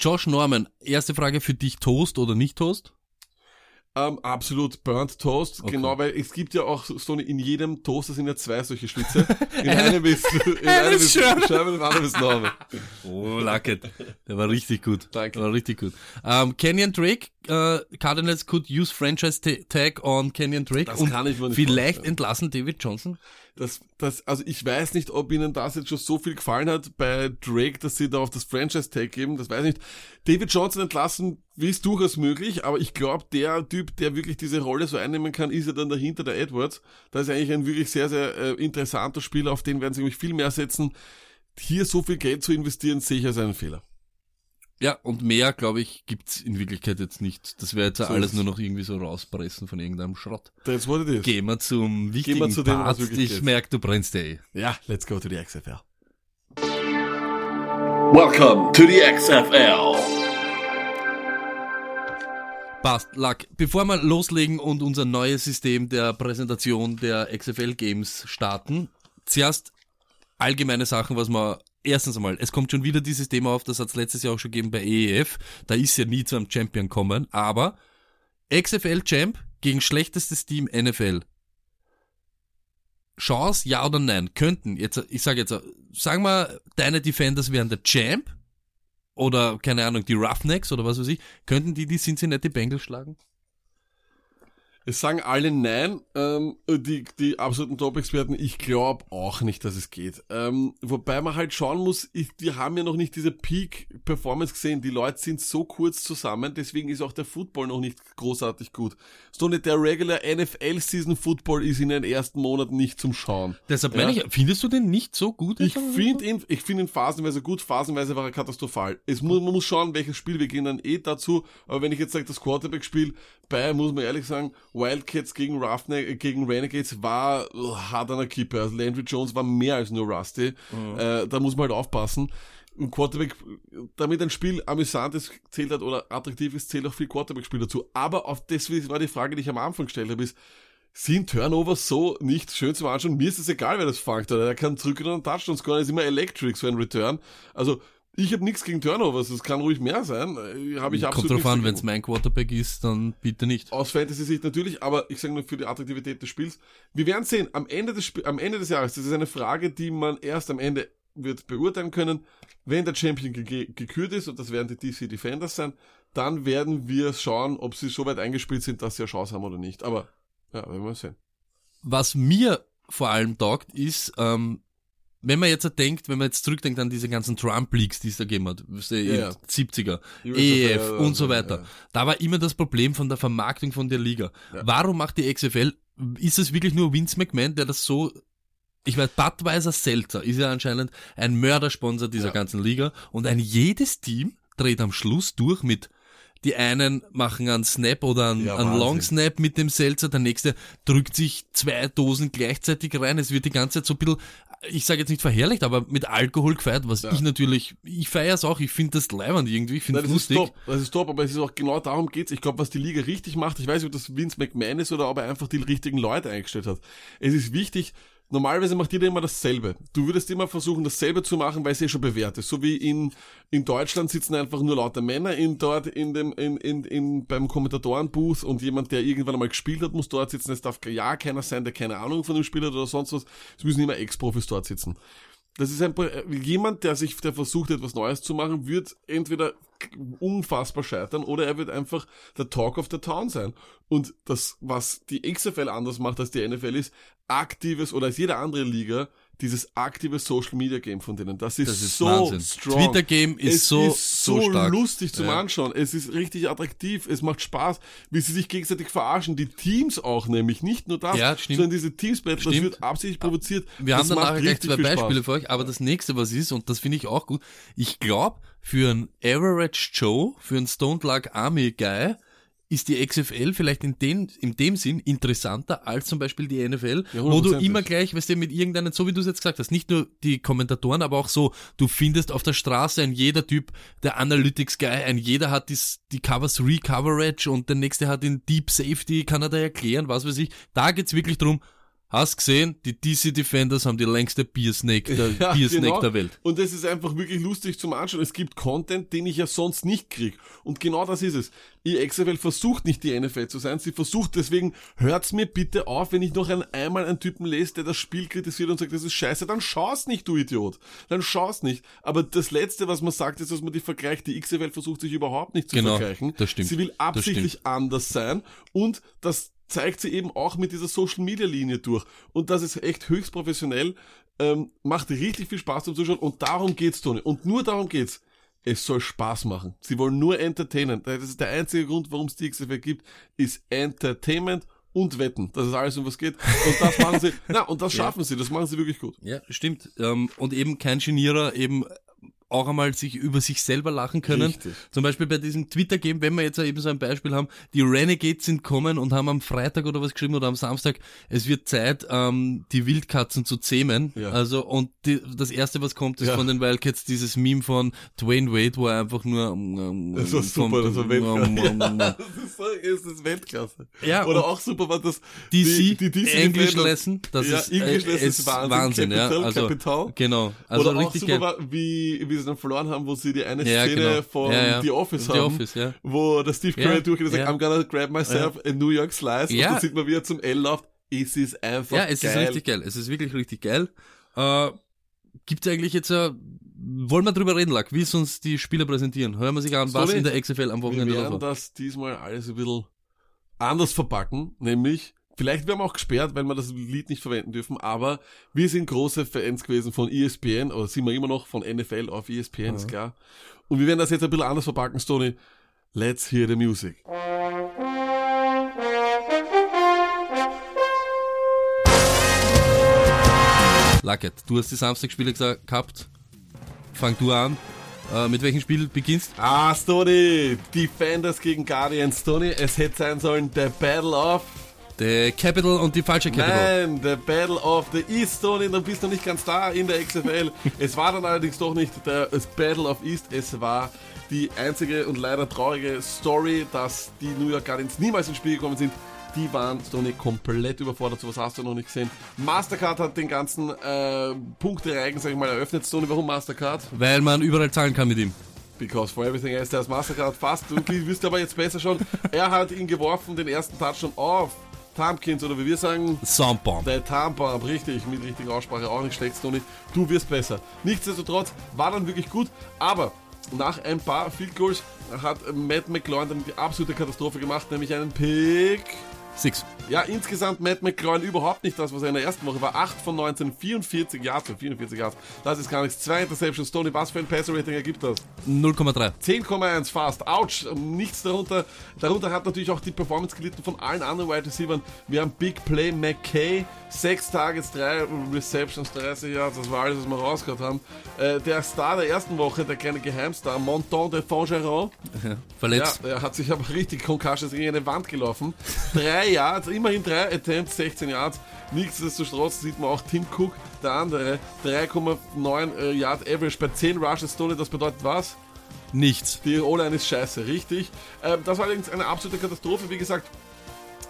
Josh Norman, erste Frage für dich, Toast oder nicht Toast? Ähm, absolut burnt Toast, Okay. genau, weil es gibt ja auch so eine, in jedem Toast sind ja zwei solche Schlitze. In Eine- einem ist, in eine einem ist. Scherbe, in einem ist Norman. Oh, Lucket. Der war richtig gut. Danke. Der war richtig gut. Ähm, Kenyon Drake, äh, Cardinals could use franchise ta- tag on Kenyon Drake Das und kann ich mir nicht vielleicht vorstellen. entlassen David Johnson. Das, das, also ich weiß nicht, ob ihnen das jetzt schon so viel gefallen hat bei Drake, dass sie da auf das Franchise-Tag geben, das weiß ich nicht. David Johnson entlassen ist durchaus möglich, aber ich glaube, der Typ, der wirklich diese Rolle so einnehmen kann, ist ja dann dahinter der Edwards. Das ist eigentlich ein wirklich sehr, sehr äh, interessanter Spieler, auf den werden sie nämlich viel mehr setzen. Hier so viel Geld zu investieren, sehe ich als einen Fehler. Ja, und mehr, glaube ich, gibt's in Wirklichkeit jetzt nicht. Das wäre jetzt So alles es. nur noch irgendwie so rauspressen von irgendeinem Schrott. That's what it is. Gehen wir zum wichtigen wir zu dem, was Part. wirklich Ich merke, du brennst eh. Ja, let's go to the XFL. Welcome to the XFL. Passt, Luck. Bevor wir loslegen und unser neues System der Präsentation der XFL Games starten, zuerst allgemeine Sachen, was man Erstens einmal, es kommt schon wieder dieses Thema auf, das hat es letztes Jahr auch schon gegeben bei EEF. Da ist ja nie zu einem Champion kommen, aber XFL Champ gegen schlechtestes Team NFL. Chance, ja oder nein? Könnten, jetzt, ich sage jetzt, sagen wir, deine Defenders wären der Champ oder, keine Ahnung, die Roughnecks oder was weiß ich, könnten die die Cincinnati Bengals schlagen? Es sagen alle nein, ähm, die, die absoluten Top-Experten, ich glaube auch nicht, dass es geht. Ähm, wobei man halt schauen muss, ich, die haben ja noch nicht diese Peak-Performance gesehen. Die Leute sind so kurz zusammen, deswegen ist auch der Football noch nicht großartig gut. So nicht der regular NFL-Season-Football ist in den ersten Monaten nicht zum Schauen. Deshalb Ja. meine ich, findest du den nicht so gut? Ich finde ihn, ich finde ihn phasenweise gut, phasenweise war er katastrophal. Es muss, man muss schauen, welches Spiel, wir gehen dann eh dazu, aber wenn ich jetzt sage, das Quarterback-Spiel bei, muss man ehrlich sagen, Wildcats gegen Roughneck, gegen Renegades war uh, hart an der Kippe. Also Landry Jones war mehr als nur Rusty. Äh, da muss man halt aufpassen. Und Quarterback, damit ein Spiel amüsant ist, zählt hat oder attraktiv ist, zählt auch viel Quarterback-Spiel dazu. Aber auf das war die Frage, die ich am Anfang gestellt habe, ist, sind Turnovers so nicht schön zum Anschauen? Mir ist es egal, wer das fängt. Oder er kann zurück und einen Touchdown scoren, ist immer electric, so ein Return. Also, ich habe nichts gegen Turnovers, es kann ruhig mehr sein. Äh, Habe ich absolut Kommt drauf an, wenn es mein Quarterback ist, dann bitte nicht. Aus Fantasy-Sicht natürlich, aber ich sage nur für die Attraktivität des Spiels. Wir werden sehen, am Ende des, Sp am Ende des Jahres, das ist eine Frage, die man erst am Ende wird beurteilen können. Wenn der Champion ge gekürt ist, und das werden die DC Defenders sein, dann werden wir schauen, ob sie so weit eingespielt sind, dass sie eine Chance haben oder nicht. Aber, ja, werden wir sehen. Was mir vor allem taugt, ist, ähm, wenn man jetzt denkt, wenn man jetzt zurückdenkt an diese ganzen Trump-Leaks, die es da gegeben hat, Ja, in ja. 70er, USFL, EF und so ja, weiter, ja. da war immer das Problem von der Vermarktung von der Liga. Ja. Warum macht die XFL, ist es wirklich nur Vince McMahon, der das so, ich weiß, Budweiser Seltzer ist ja anscheinend ein Mördersponsor dieser Ja. ganzen Liga und ein jedes Team dreht am Schluss durch mit die einen machen einen Snap oder einen, Ja, einen. Long Snap mit dem Seltzer, der nächste drückt sich zwei Dosen gleichzeitig rein. Es wird die ganze Zeit so ein bisschen, ich sage jetzt nicht verherrlicht, aber mit Alkohol gefeiert, was Ja. ich natürlich, ich feiere es auch, ich finde das leibend irgendwie, ich finde es das ist lustig. top, das ist top, aber es ist auch genau darum geht's. Ich glaube, was die Liga richtig macht, ich weiß nicht, ob das Vince McMahon ist oder ob er einfach die richtigen Leute eingestellt hat. Es ist wichtig, normalerweise macht jeder immer dasselbe. Du würdest immer versuchen, dasselbe zu machen, weil es eh schon bewährt ist. So wie in, in Deutschland sitzen einfach nur lauter Männer in dort in dem, in, in, in, beim Kommentatorenbooth und jemand, der irgendwann einmal gespielt hat, muss dort sitzen. Es darf ja keiner sein, der keine Ahnung von dem Spiel hat oder sonst was. Es müssen immer Ex-Profis dort sitzen. Das ist ein, jemand, der sich, der versucht, etwas Neues zu machen, wird entweder unfassbar scheitern oder er wird einfach der Talk of the Town sein. Und das, was die XFL anders macht als die NFL ist, aktives oder als jede andere Liga, dieses aktive Social Media Game von denen. Das ist, Das ist so Wahnsinn. strong. Twitter Game ist es so- ist so so, stark. lustig zum Ja. Anschauen. Es ist richtig attraktiv. Es macht Spaß, wie sie sich gegenseitig verarschen. Die Teams auch nämlich. Nicht nur das, Ja, sondern diese Teams-Battle, das Stimmt. wird absichtlich provoziert. Wir das haben nachher gleich zwei Spaß. Beispiele für euch, aber das nächste, was ist, und das finde ich auch gut, ich glaube, für einen Average Joe, für einen Stone Luck Army Guy, ist die XFL vielleicht in, den, in dem Sinn interessanter als zum Beispiel die NFL, Ja, wo du 100%. immer gleich, weißt du, mit irgendeinem, so wie du es jetzt gesagt hast, nicht nur die Kommentatoren, aber auch so, du findest auf der Straße ein jeder Typ, der Analytics Guy, ein jeder hat dies, die Cover 3 Coverage und der nächste hat den Deep Safety, kann er da erklären, was weiß ich. Da geht's wirklich drum, Hast gesehen, die DC Defenders haben die längste Beersnake der, Ja, Beersnake genau. der Welt. Und es ist einfach wirklich lustig zum Anschauen. Es gibt Content, den ich ja sonst nicht krieg. Und genau das ist es. Die XFL versucht nicht die NFL zu sein. Sie versucht deswegen, hört's mir bitte auf, wenn ich noch ein, einmal einen Typen lese, der das Spiel kritisiert und sagt, das ist scheiße, dann schau's nicht, du Idiot. Dann schau's nicht. Aber das Letzte, was man sagt, ist, dass man die vergleicht. Die XFL versucht sich überhaupt nicht zu Genau, vergleichen. das stimmt. Sie will absichtlich anders sein und das zeigt sie eben auch mit dieser Social Media Linie durch. Und das ist echt höchst professionell, ähm, macht richtig viel Spaß zum Zuschauen und darum geht's, Toni. Und nur darum geht's. Es soll Spaß machen. Sie wollen nur entertainen. Das ist der einzige Grund, warum es die XFL gibt, ist Entertainment und Wetten. Das ist alles, um was geht. Und das machen sie, na, und das schaffen sie. Das machen sie wirklich gut. Ja, stimmt. Ähm, und eben kein Genierer, eben auch einmal sich über sich selber lachen können. Richtig. Zum Beispiel bei diesem Twitter-Game, wenn wir jetzt eben so ein Beispiel haben, die Renegades sind kommen und haben am Freitag oder was geschrieben oder am Samstag, es wird Zeit, ähm, die Wildkatzen zu zähmen. Ja. Also, und die, das erste, was kommt, ist Ja. von den Wildcats dieses Meme von Dwayne Wade, wo er einfach nur, ähm, Das war vom- super, das war ähm, Weltklasse. ähm, Ja, ähm, das ist, so, das ist Weltklasse. Ja, Oder auch super war das, DC, die, die DC English Lesson, das ja, ist, English äh, Lesson ist Wahnsinn, Wahnsinn, ja. Capital, Also, Capital. genau. Also Oder auch richtig super geil. war, wie, wie sie dann verloren haben, wo sie die eine Ja, Szene genau. von Ja, ja. The Office The haben, Office, ja. wo der Steve Curry durchgeht und sagt. I'm gonna grab myself a New York Slice und dann sieht man, wie er zum L läuft. Es ist einfach Ja, es geil. ist richtig geil. Es ist wirklich richtig geil. Äh, gibt's eigentlich jetzt, äh, wollen wir drüber reden, Lack? Wie es uns die Spieler präsentieren? Hören wir sich an, was Sorry. in der XFL am Wir Wochenende los werden das diesmal alles ein bisschen anders verpacken, nämlich Vielleicht werden wir auch gesperrt, weil wir das Lied nicht verwenden dürfen, aber wir sind große Fans gewesen von ESPN, oder sind wir immer noch von NFL auf ESPN, ist klar. Und wir werden das jetzt ein bisschen anders verpacken, Stoney. Let's hear the music. Lacket, du hast die Samstagspiele gehabt. Fang du an. Äh, mit welchem Spiel beginnst? Ah, Stoney! Defenders gegen Guardians, Stoney. Es hätte sein sollen der Battle of... Der Capital und die falsche Capital. Nein, der Battle of the East, Stoney. Du bist noch nicht ganz da in der XFL. es war dann allerdings doch nicht der, das Battle of East. Es war die einzige und leider traurige Story, dass die New York Guardians niemals ins Spiel gekommen sind. Die waren Stoney komplett überfordert. So was hast du noch nicht gesehen. Mastercard hat den ganzen äh, Punktereigen, sag ich mal, eröffnet. Stoney, warum Mastercard? Weil man überall zahlen kann mit ihm. Because for everything else there's Mastercard fast. Du wirst aber jetzt besser schon. Er hat ihn geworfen, den ersten Touchdown auf Tompkins oder wie wir sagen, Soundbomb. der Tarnbaum, richtig, mit richtiger Aussprache auch nicht schlecht, Tony. Du wirst besser. Nichtsdestotrotz war dann wirklich gut, aber nach ein paar Field Goals hat Matt McLaurin dann die absolute Katastrophe gemacht, nämlich einen Pick. Six. Ja, insgesamt Matt McLaurin überhaupt nicht das, was er in der ersten Woche war. 8 von 19, 44 Yards für 44 Yards. Das ist gar nichts. Zwei Interceptions. Tony, was für ein Passer-Rating ergibt das? 0,3. 10,1 fast. Autsch. Nichts darunter. Darunter hat natürlich auch die Performance gelitten von allen anderen Wide Receivers. Wir haben Big Play McKay. 6 Targets, 3 Receptions, 30 Yards. Das war alles, was wir rausgehört haben. Äh, der Star der ersten Woche, der kleine Geheimstar, Monton de Fongeron. Ja, Verletzt. der hat sich aber richtig Concussions gegen eine Wand gelaufen. Drei Yards, immerhin drei Attempts, 16 Yards. Nichtsdestotrotz sieht man auch Tim Cook, der andere, 3,9 äh, Yard Average bei 10 Rushes. Stoney, das bedeutet was? Nichts. Die O-Line ist scheiße, richtig. Ähm, das war allerdings eine absolute Katastrophe, wie gesagt.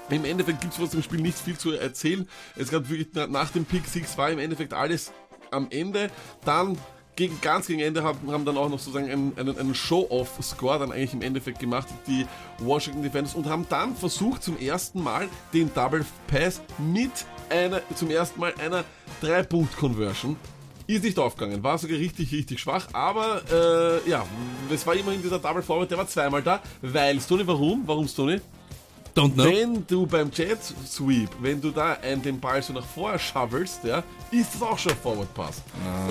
Im Endeffekt gibt es aus dem Spiel nicht viel zu erzählen. Es gab wirklich na- nach dem Pick 6 war im Endeffekt alles am Ende. Dann gegen, ganz gegen Ende haben, haben dann auch noch sozusagen einen, einen, einen Show-Off-Score dann eigentlich im Endeffekt gemacht, die Washington Defenders, und haben dann versucht zum ersten Mal den Double Pass mit einer, zum ersten Mal einer 3-Punkt-Conversion. Ist nicht aufgegangen, war sogar richtig, richtig schwach, aber äh, ja, es war immerhin dieser Double Forward, der war zweimal da, weil, Stoney, warum? Warum, Stoney? Don't know. Wenn du beim Jet Sweep, wenn du da einen, den Ball so nach vorne shovelst, ja, ist das auch schon ein Forward Pass.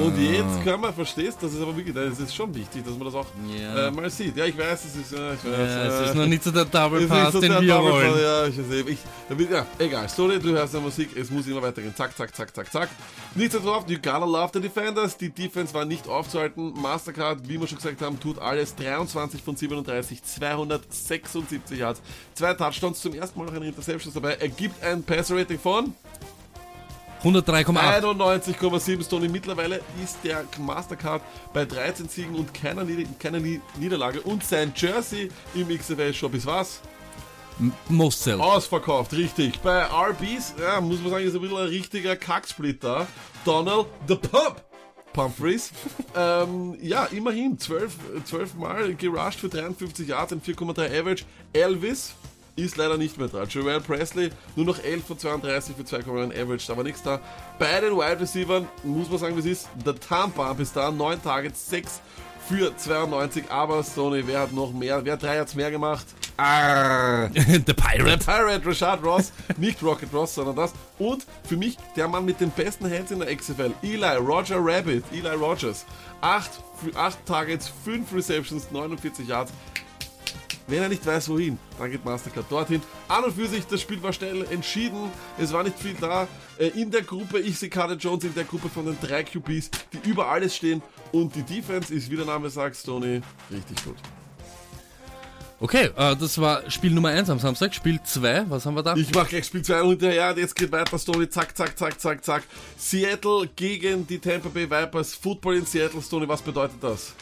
Und jetzt kann man, verstehst, das ist aber wirklich, das ist schon wichtig, dass man das auch Ja. äh, mal sieht. Ja, ich weiß, es ist, äh, ich weiß, Ja, es äh, ist noch nicht so der Double ist Pass, nicht so den der wir Double wollen. Pass, Ja, ich weiß, ich, damit, ja, egal. Story, du hörst die Musik, es muss immer weitergehen. Zack, zack, zack, zack, zack. Nichtsdestotrotz, you gotta love the defenders. Die Defense war nicht aufzuhalten. Mastercard, wie wir schon gesagt haben, tut alles. 23 von 37, 276 Yards. Zwei Touchdowns, zum ersten Mal noch eine Interception dabei. Er gibt ein Passer-Rating von 103,8. 91,7 Stone. Mittlerweile ist der Mastercard bei 13 Siegen und keiner, Nieder keiner Ni- Niederlage. Und sein Jersey im XFL-Shop ist was? Most sell. Ausverkauft, richtig. Bei RBs, ja, muss man sagen, ist ein bisschen ein richtiger Kacksplitter. Donald the Pump. Humphreys. ähm, ja, immerhin 12, 12 Mal gerusht für 53 Yards und 4,3 Average. Elvis ist leider nicht mehr da. Joel Presley nur noch 11 von 32 für 2,9 Average, da war nichts da. Bei den Wide Receivers muss man sagen, wie es ist. Der Tampa bis da 9 Targets, 6 für 92, aber Sony, wer hat noch mehr? Wer hat 3 Yards mehr gemacht? Ah. The Der Pirate. Pirate Rashad Ross, nicht Rocket Ross, sondern das. Und für mich der Mann mit den besten Hands in der XFL, Eli Roger Rabbit, Eli Rogers. 8, 8 Targets, 5 Receptions, 49 Yards. Wenn er nicht weiß, wohin, dann geht Mastercard dorthin. An und für sich, das Spiel war schnell entschieden. Es war nicht viel da. Äh, In der Gruppe, ich sehe Carter Jones in der Gruppe von den drei QBs, die über alles stehen. Und die Defense ist, wie der Name sagt, Stoney, richtig gut. Okay, äh, das war Spiel Nummer 1 am Samstag. Spiel 2, was haben wir da? Ich mach gleich Spiel 2 und hinterher, und jetzt geht weiter, Stoney, zack, zack, zack, zack, zack. Seattle gegen die Tampa Bay Vipers, Football in Seattle, Stoney, was bedeutet das?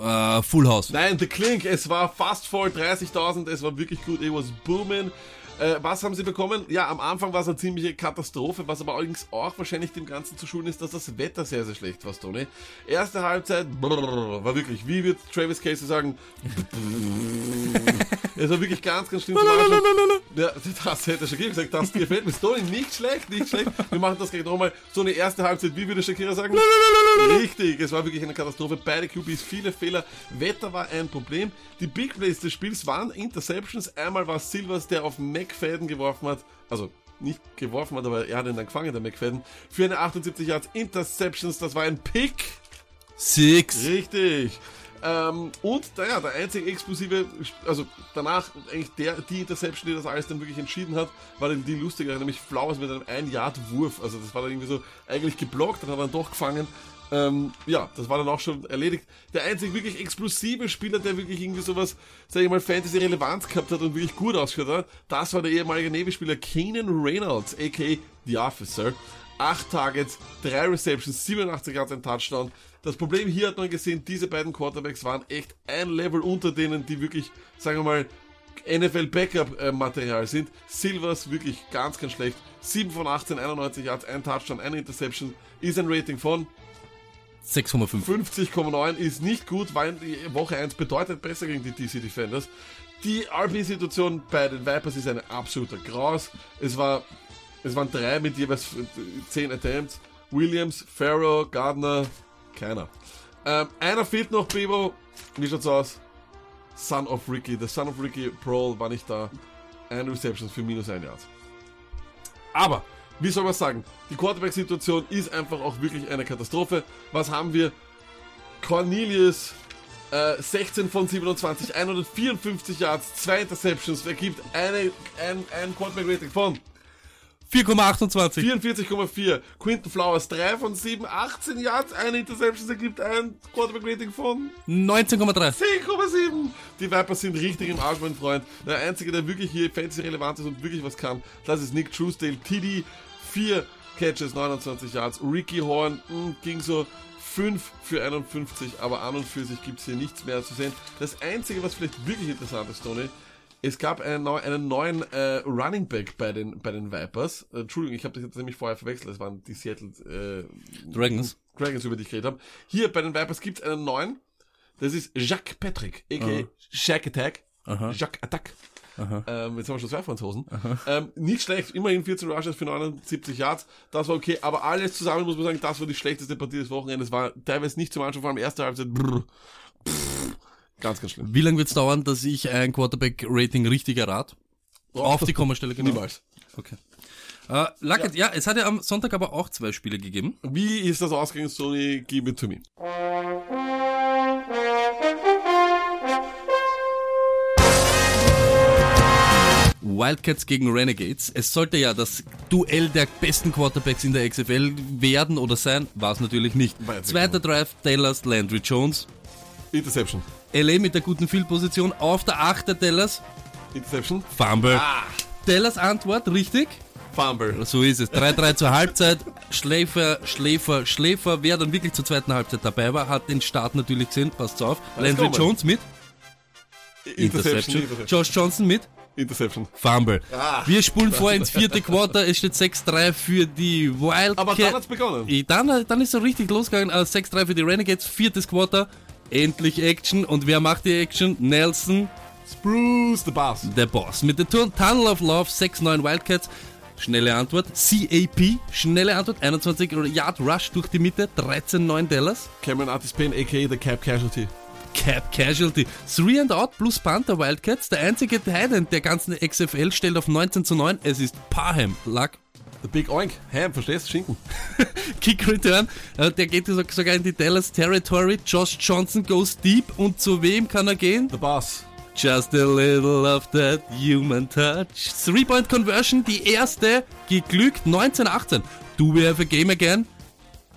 Äh, Full House. Nein, The Clink, es war fast voll, 30.000, es war wirklich gut, it was booming. Äh, was haben sie bekommen? Ja, am Anfang war es eine ziemliche Katastrophe, was aber allerdings auch wahrscheinlich dem Ganzen zu schulden ist, dass das Wetter sehr, sehr schlecht war, Stoney. Erste Halbzeit brrr, war wirklich, wie wird Travis Casey sagen? es war wirklich ganz, ganz schlimm. Ja, das hätte Shakira gesagt, das gefällt mir. Stoney, nicht schlecht, nicht schlecht. Wir machen das gleich nochmal. So eine erste Halbzeit, wie würde Shakira sagen? Richtig, es war wirklich eine Katastrophe. Beide QBs, viele Fehler. Wetter war ein Problem. Die Big Plays des Spiels waren Interceptions. Einmal war Silvers, der auf McFadden geworfen hat. Also nicht geworfen hat, aber er hat ihn dann gefangen, der McFadden. Für eine 78 Yards Interceptions. Das war ein Pick. Six. Richtig. Ähm, und naja, der einzige explosive, also danach eigentlich der, die Interception, die das alles dann wirklich entschieden hat, war dann die lustige, nämlich Flowers mit einem 1-Yard-Wurf. Also das war dann irgendwie so eigentlich geblockt, dann hat er dann doch gefangen. Ähm, ja, das war dann auch schon erledigt. Der einzige wirklich explosive Spieler, der wirklich irgendwie sowas, sag ich mal, Fantasy-Relevanz gehabt hat und wirklich gut ausgeschaut hat, das war der ehemalige Navy-Spieler Keenan Reynolds, a.k.a. The Officer. 8 Targets, 3 Receptions, 87 Yards, ein Touchdown. Das Problem hier hat man gesehen, diese beiden Quarterbacks waren echt ein Level unter denen, die wirklich, sagen wir mal, NFL Backup äh, Material sind. Silvers wirklich ganz, ganz schlecht. 7 von 18, 91 Yards, ein Touchdown, eine Interception, ist ein Rating von 6,5. 50,9 ist nicht gut, weil die Woche 1 bedeutet besser gegen die DC Defenders. Die RB-Situation bei den Vipers ist eine absoluter Graus. Es war, es waren drei mit jeweils 10 Attempts. Williams, Farrow, Gardner, keiner. Ähm, einer fehlt noch, Bebo. Wie schaut's aus? Son of Ricky. Der Son of Ricky Prohl war nicht da. Ein Receptions für minus ein Yard. Aber, wie soll man sagen, die Quarterback-Situation ist einfach auch wirklich eine Katastrophe. Was haben wir? Cornelius, äh, 16 von 27, 154 Yards, zwei Interceptions, ergibt eine, ein, ein Quarterback-Rating von 4,28. 44,4. Quinton Flowers, 3 von 7, 18 Yards, eine Interception, ergibt ein Quarterback-Rating von 19,3. 10,7. Die Vipers sind richtig im Arsch, mein Freund. Der Einzige, der wirklich hier fancy relevant ist und wirklich was kann, das ist Nick Truesdale. TD, 4 Catches, 29 Yards. Ricky Horn mh, ging so 5 für 51, aber an und für sich gibt es hier nichts mehr zu sehen. Das Einzige, was vielleicht wirklich interessant ist, Tony, Es gab einen, neu, einen neuen äh, Running Back bei den, bei den Vipers. Äh, Entschuldigung, ich habe das jetzt nämlich vorher verwechselt. Das waren die Seattle äh, Dragons. Dragons, über die ich geredet habe. Hier bei den Vipers gibt's einen neuen. Das ist Jacques Patrick, a.k.a. Shack Attack. Aha. Jacques Attack. Ähm, jetzt haben wir schon zwei Franzosen. Ähm, nicht schlecht, immerhin 14 Rushes für 79 Yards. Das war okay, aber alles zusammen muss man sagen, das war die schlechteste Partie des Wochenendes. War teilweise nicht zum Anschauen, vor allem erste Halbzeit. Brrr, pff, ganz, ganz schlimm. Wie lange wird's dauern, dass ich ein Quarterback-Rating richtig errat? Auf die Kommastelle, genau. Niemals. Okay. Äh, Luckett, ja. es hat ja am Sonntag aber auch zwei Spiele gegeben. Wie ist das ausgegangen, Sony? Give it to me. Wildcats gegen Renegades. Es sollte ja das Duell der besten Quarterbacks in der XFL werden oder sein, war es natürlich nicht. Zweiter Drive, Dallas, Landry Jones. Interception. LA mit der guten Fieldposition auf der 8 der Dallas. Interception. Fumble. Ah, Dallas Antwort, richtig? Fumble. So ist es. 3-3 zur Halbzeit. Schläfer, Schläfer, Schläfer. Wer dann wirklich zur zweiten Halbzeit dabei war, hat den Start natürlich gesehen. Passt auf. Landry. Jones mit. Interception. Interception. Josh Johnson mit. Interception. Fumble. Ah. Wir spulen vor ins vierte Quarter. Es steht 6-3 für die Wildcats. Aber dann hat's begonnen. Eh, Dann, dann ist so richtig losgegangen. Äh, 6-3 für die Renegades. Viertes Quarter. Endlich Action. Und wer macht die Action? Nelson, Spruce the Boss. der Boss. Mit der Tun Tunnel of Love. 6-9 Wildcats. Schnelle Antwort. CAP. Schnelle Antwort. 21 Yard Rush durch die Mitte. 13-9 Dallas. Cameron Artis Payne, a.k.a. The Cap Casualty. Cap Casualty. Three and out plus Panther Wildcats. Der einzige Titan der ganzen XFL stellt auf 19 zu 9. Es ist Parham. Luck. The Big Oink. Ham, verstehst du? Schinken. Kick Return. Äh, Der geht so- sogar in die Dallas Territory. Josh Johnson goes deep. Und zu wem kann er gehen? The Boss. Just a little of that human touch. Three-Point Conversion, die erste, geglückt, 1918. Do we have a game again?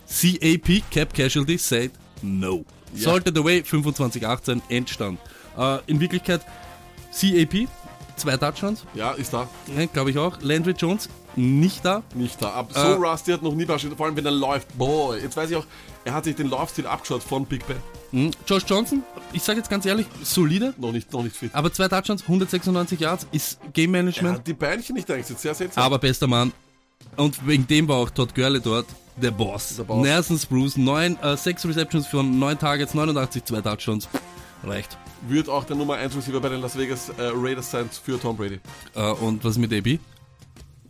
CAP, Cap Casualty, said no. Ja. Salted away, 25-18, Endstand. Äh, in Wirklichkeit, CAP, zwei Touchdowns, Ja, ist da. glaube ich auch. Landry Jones, nicht da. Nicht da. Ab, so Äh. Rusty hat noch nie wahrscheinlich, vor allem wenn er läuft. Boah, jetzt weiß ich auch, er hat sich den Laufstil abgeschaut von Big Ben. Hm. Josh Johnson, ich sage jetzt ganz ehrlich, solide. Noch nicht, noch nicht fit. Aber zwei Touchdowns, 196 Yards, ist Game Er Management. hat die Beinchen nicht eigentlich, sehr seltsam. Aber bester Mann. Und wegen dem war auch Todd Gurley dort der Boss. Der Boss. Nelson Spruce, neun, äh, sechs Receptions von neun Targets, 89, zwei Touchdowns. Reicht. Wird auch der Nummer 1 Receiver bei den Las Vegas äh, Raiders sein für Tom Brady. Äh, und was mit AB?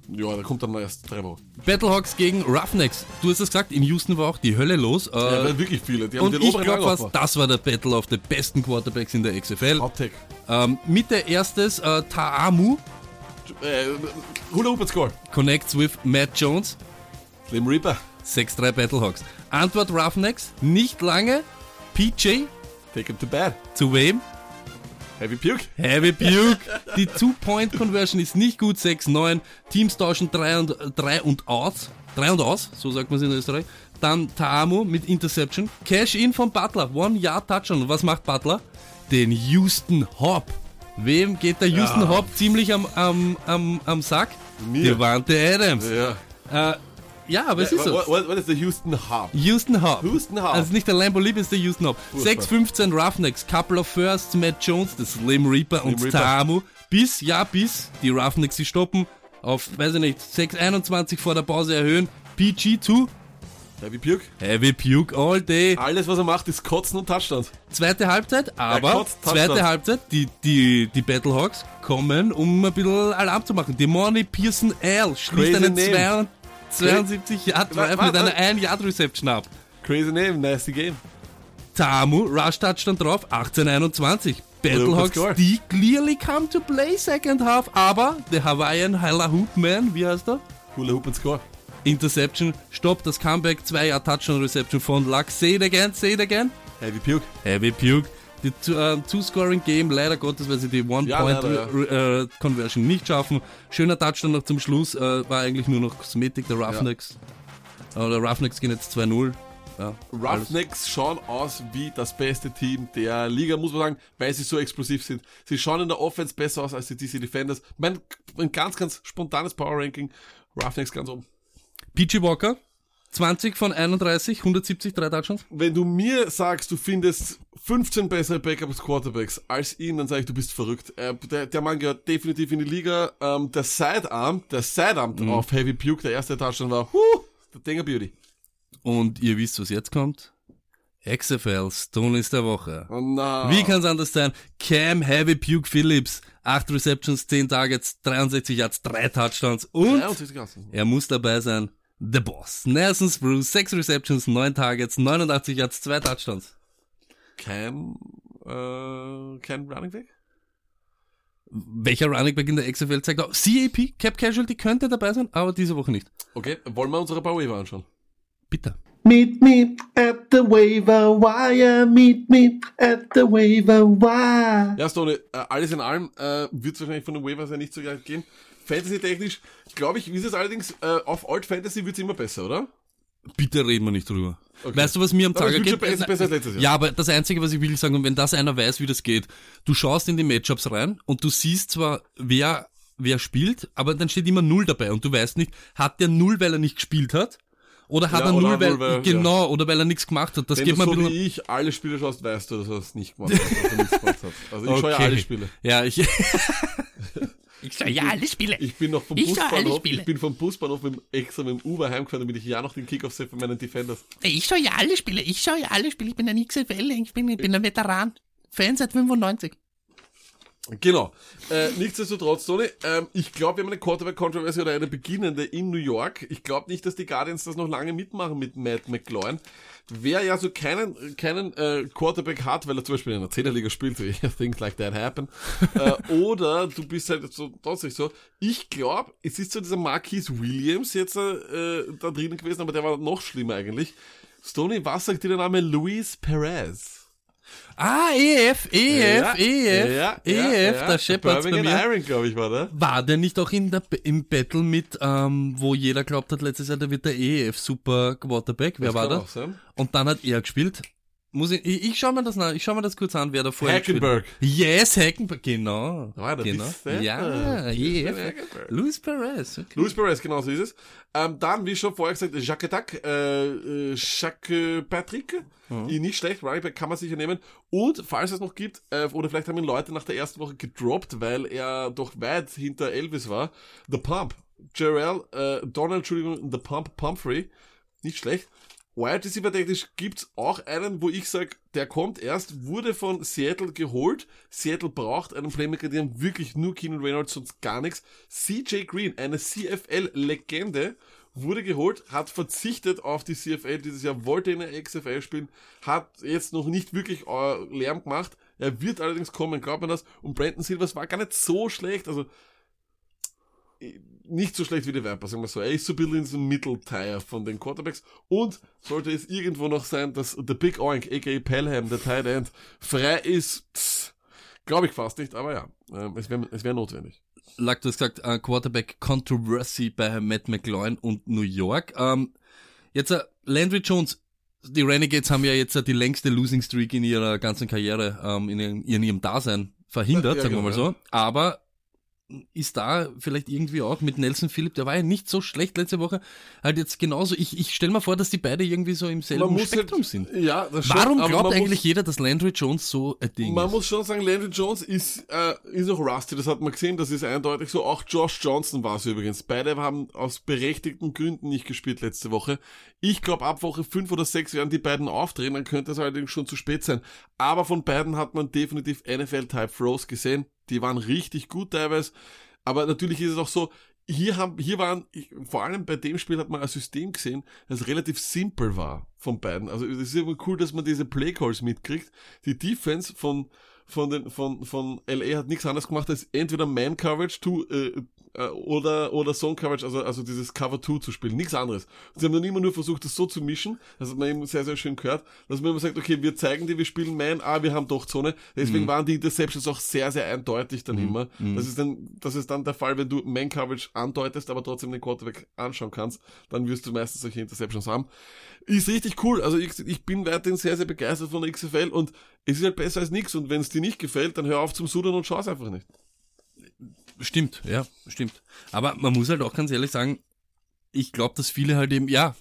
Ja, da kommt dann erst drei Wochen. Battlehawks gegen Roughnecks. Du hast es gesagt, in Houston war auch die Hölle los. Äh, Ja, wirklich viele. Die haben und den ich glaube fast, das war der Battle of the besten Quarterbacks in der XFL. Take. Ähm, Mitte erstes äh, Taamu Äh, Hula Hoop Score. connects with Matt Jones. Slim Reaper. 6-3 Battlehawks. Antwort Roughnecks, nicht lange. PJ, Take him to bed. zu wem? Heavy Puke. Heavy Puke. Die Two-Point-Conversion ist nicht gut, 6-9. Teams tauschen 3 und, 3 und aus. 3 und aus, so sagt man es in Österreich. Dann Taamu mit Interception. Cash-In von Butler. One-Yard-Touchdown. Was macht Butler? Den Houston Hop. Wem geht der Houston Ja. Hop ziemlich am, am, am, am Sack? Mir. Devante Adams. Ja. Äh, ja, aber es ist so. What, what, is the Houston Hub? Houston Hop. Houston Hub. Also nicht der Lambo Leap, ist der Houston Hop. Furchtbar. 6-15 Roughnecks, Couple of Firsts, Matt Jones, das Slim Reaper und Reaper. Tamu. Bis, ja, bis die Roughnecks sie stoppen. Auf, weiß ich nicht, 6-21 vor der Pause erhöhen. PG2, Heavy Puke. Heavy Puke all day. Alles, was er macht, ist Kotzen und Touchdowns. Zweite Halbzeit, aber kotzt, zweite. Halbzeit, die, die, die Battlehawks kommen, um ein bisschen Alarm zu machen. Demoni Pearson L schließt Crazy einen. 72 Yard Drive Wa- mit einer 1 Yard Reception ab. Crazy name, nasty game. Tamu, Rush Touchdown drauf, 18-21. Battlehawks, die clearly come to play second half, aber der Hawaiian Hula Hoop Man, wie heißt er? Hula Hoop and Score. Interception, Stopp, das Comeback, 2 Yard Touchdown Reception von Luck. Say it again, say it again. Heavy Puke. Heavy Puke. Die Two- äh, Two-Scoring-Game, leider Gottes, weil sie die Ja, leider, One-Point-Conversion nicht schaffen. Schöner Touchdown noch zum Schluss, äh, war eigentlich nur noch Kosmetik der Roughnecks. Oder Roughnecks gehen jetzt 2-0. Ja. Roughnecks schauen aus wie das beste Team der Liga, muss man sagen, weil sie so explosiv sind. Sie schauen in der Offense besser aus als die DC Defenders. Mein, ein ganz, ganz spontanes Power Ranking. Roughnecks ganz oben. PG Walker, 20 von 31, 170, drei Touchdowns. Wenn du mir sagst, du findest 15 bessere Backups Quarterbacks als ihn, dann sage ich, du bist verrückt. Äh, der, der Mann gehört definitiv in die Liga. Ähm, der Sidearm, der Sidearm Mhm. auf Heavy Puke, der erste Touchdown war, huh, der Dinger Beauty. Und ihr wisst, was jetzt kommt? XFL, Stones der Woche. Oh, na. Wie kann's anders sein? Cam Heavy Puke Phillips, 8 Receptions, 10 Targets, 63 Yards, 3 Touchdowns und 63 Gassen. er muss dabei sein. The Boss. Nelson Spruce, 6 Receptions, 9 Targets, 89 Yards, 2 Touchdowns. Cam, äh, Cam Running Back? Welcher Running Back in der XFL zeigt auch? CAP, Cap Casualty könnte dabei sein, aber diese Woche nicht. Okay, wollen wir unsere paar Waiver anschauen? Bitte. Meet me at the waiver wire. Meet me at the waiver wire. Ja, Stone, äh, alles in allem äh, wird es wahrscheinlich von den Waivers ja nicht so geil gehen. Fantasy-technisch, glaube ich, ist es allerdings, äh, auf Alt Fantasy wird es immer besser, oder? Bitte reden wir nicht drüber. Okay. Weißt du, was mir am wird geht? besser, besser als letztes Jahr. Ja, aber das Einzige, was ich will sagen, und wenn das einer weiß, wie das geht, du schaust in die Matchups rein und du siehst zwar, wer, wer spielt, aber dann steht immer Null dabei und du weißt nicht, hat der Null, weil er nicht gespielt hat? Oder hat Ja, er Null, weil, weil- genau, oder weil er nichts gemacht hat? Das Wenn geht du so wie ich alle Spiele schaust, weißt du, dass er es nicht gemacht hat, hat. Also ich schaue ja Okay. alle Spiele. Ja, ich... ich schaue ja alle Spiele. Ich bin noch vom Ich Busbahnhof, Spiele. ich bin vom Busbahnhof mit dem, extra mit dem Uber heimgefahren, damit ich ja noch den Kickoff sehe von meinen Defenders. Ich schaue ja alle Spiele, ich schaue ja alle Spiele, ich bin ein XFL, ich bin, ich bin ein Veteran. Fan seit 95. Genau. Äh, nichtsdestotrotz, Tony, ähm, ich glaube, wir haben eine Quarterback-Controversy oder eine beginnende in New York. Ich glaube nicht, dass die Guardians das noch lange mitmachen mit Matt McLaurin. Wer ja so keinen, keinen äh, Quarterback hat, weil er zum Beispiel in einer Zehnerliga spielt, so, things like that happen, äh, oder du bist halt so trotzdem so. Ich glaube, es ist so dieser Marquise Williams jetzt äh, da drinnen gewesen, aber der war noch schlimmer eigentlich. Stoney, was sagt dir der Name Luis Perez? Ah, EF, EF, EF, EF, da scheppert's bei mir. Iron, glaube ich, war der. War der nicht auch in der, im Battle mit, ähm, wo jeder glaubt hat, letztes Jahr, der wird der EF Super Quarterback? Wer Das war sein. Und dann hat er gespielt. Muss ich, ich, ich schau mir das nach, ich schau mir das kurz an, wer da vorher Hackenberg. gespielt. Yes, Hackenberg, genau. Ah, da genau. bist du. Ja. Hackenberg. Luis Perez, okay. Luis Perez, genau so ist es. Ähm, dann, wie schon vorher gesagt, Jacques Attac, äh, äh, Jacques Patrick, mhm. nicht schlecht, Running Back kann man sicher nehmen. Und, falls es noch gibt, äh, oder vielleicht haben ihn Leute nach der ersten Woche gedroppt, weil er doch weit hinter Elvis war, The Pump, Jarrell, äh, Donald, Entschuldigung, The Pump Pumphrey, nicht schlecht. Wide Receiver technisch gibt's auch einen, wo ich sag, der kommt erst, wurde von Seattle geholt. Seattle braucht einen Playmaker, die haben wirklich nur Keenan Reynolds, sonst gar nichts. CJ Green, eine CFL-Legende, wurde geholt, hat verzichtet auf die CFL dieses Jahr, wollte in der XFL spielen, hat jetzt noch nicht wirklich äh, Lärm gemacht. Er wird allerdings kommen, glaubt man das. Und Brandon Silvers war gar nicht so schlecht, also nicht so schlecht wie die Viper, sagen wir so. Er ist so ein bisschen in so einem Mitteltier von den Quarterbacks. Und sollte es irgendwo noch sein, dass The Big Oink, a.k.a. Pelham, der Tight End, frei ist, glaube ich fast nicht, aber ja, ähm, es wäre es wär notwendig. Lack, du hast gesagt, äh, Quarterback Controversy bei Matt McLaurin und New York. Ähm, jetzt äh, Landry Jones, die Renegades haben ja jetzt äh, die längste Losing Streak in ihrer ganzen Karriere, ähm, in, ihrem- in ihrem Dasein verhindert, Ja, sagen wir genau, mal so. Aber ist da vielleicht irgendwie auch mit Nelson Phillip, der war ja nicht so schlecht letzte Woche, halt jetzt genauso. Ich, ich stelle mir vor, dass die beide irgendwie so im selben Spektrum halt, sind. Ja, das schon, Warum glaubt man eigentlich muss, jeder, dass Landry Jones so ein Ding Man ist? muss schon sagen, Landry Jones ist, äh, ist auch rusty, das hat man gesehen, das ist eindeutig so. Auch Josh Johnson war es übrigens. Beide haben aus berechtigten Gründen nicht gespielt letzte Woche. Ich glaube, ab Woche 5 oder 6 werden die beiden aufdrehen, dann könnte es allerdings schon zu spät sein. Aber von beiden hat man definitiv NFL-Type Throws gesehen. Die waren richtig gut teilweise. Aber natürlich ist es auch so, hier haben, hier waren, vor allem bei dem Spiel hat man ein System gesehen, das relativ simpel war von beiden. Also es ist immer cool, dass man diese Playcalls mitkriegt. Die Defense von, von den, von, von LA hat nichts anderes gemacht, als entweder Man Coverage to, äh, äh, oder, oder Zone Coverage, also, also dieses Cover 2 zu spielen. Nichts anderes. Sie haben dann immer nur versucht, das so zu mischen, das hat man eben sehr, sehr schön gehört, dass man immer sagt, okay, wir zeigen dir, wir spielen Man, ah, wir haben doch Zone. Deswegen waren die Interceptions auch sehr, sehr eindeutig dann immer. Das ist dann, das ist dann der Fall, wenn du Man Coverage andeutest, aber trotzdem den Quarterback anschauen kannst, dann wirst du meistens solche Interceptions haben. Ist richtig cool. Also ich, ich bin weiterhin sehr, sehr begeistert von der XFL und es ist halt besser als nichts. Und wenn es dir nicht gefällt, dann hör auf zum Sudern und schau es einfach nicht. Stimmt, ja, stimmt. Aber man muss halt auch ganz ehrlich sagen, ich glaube, dass viele halt eben, ja,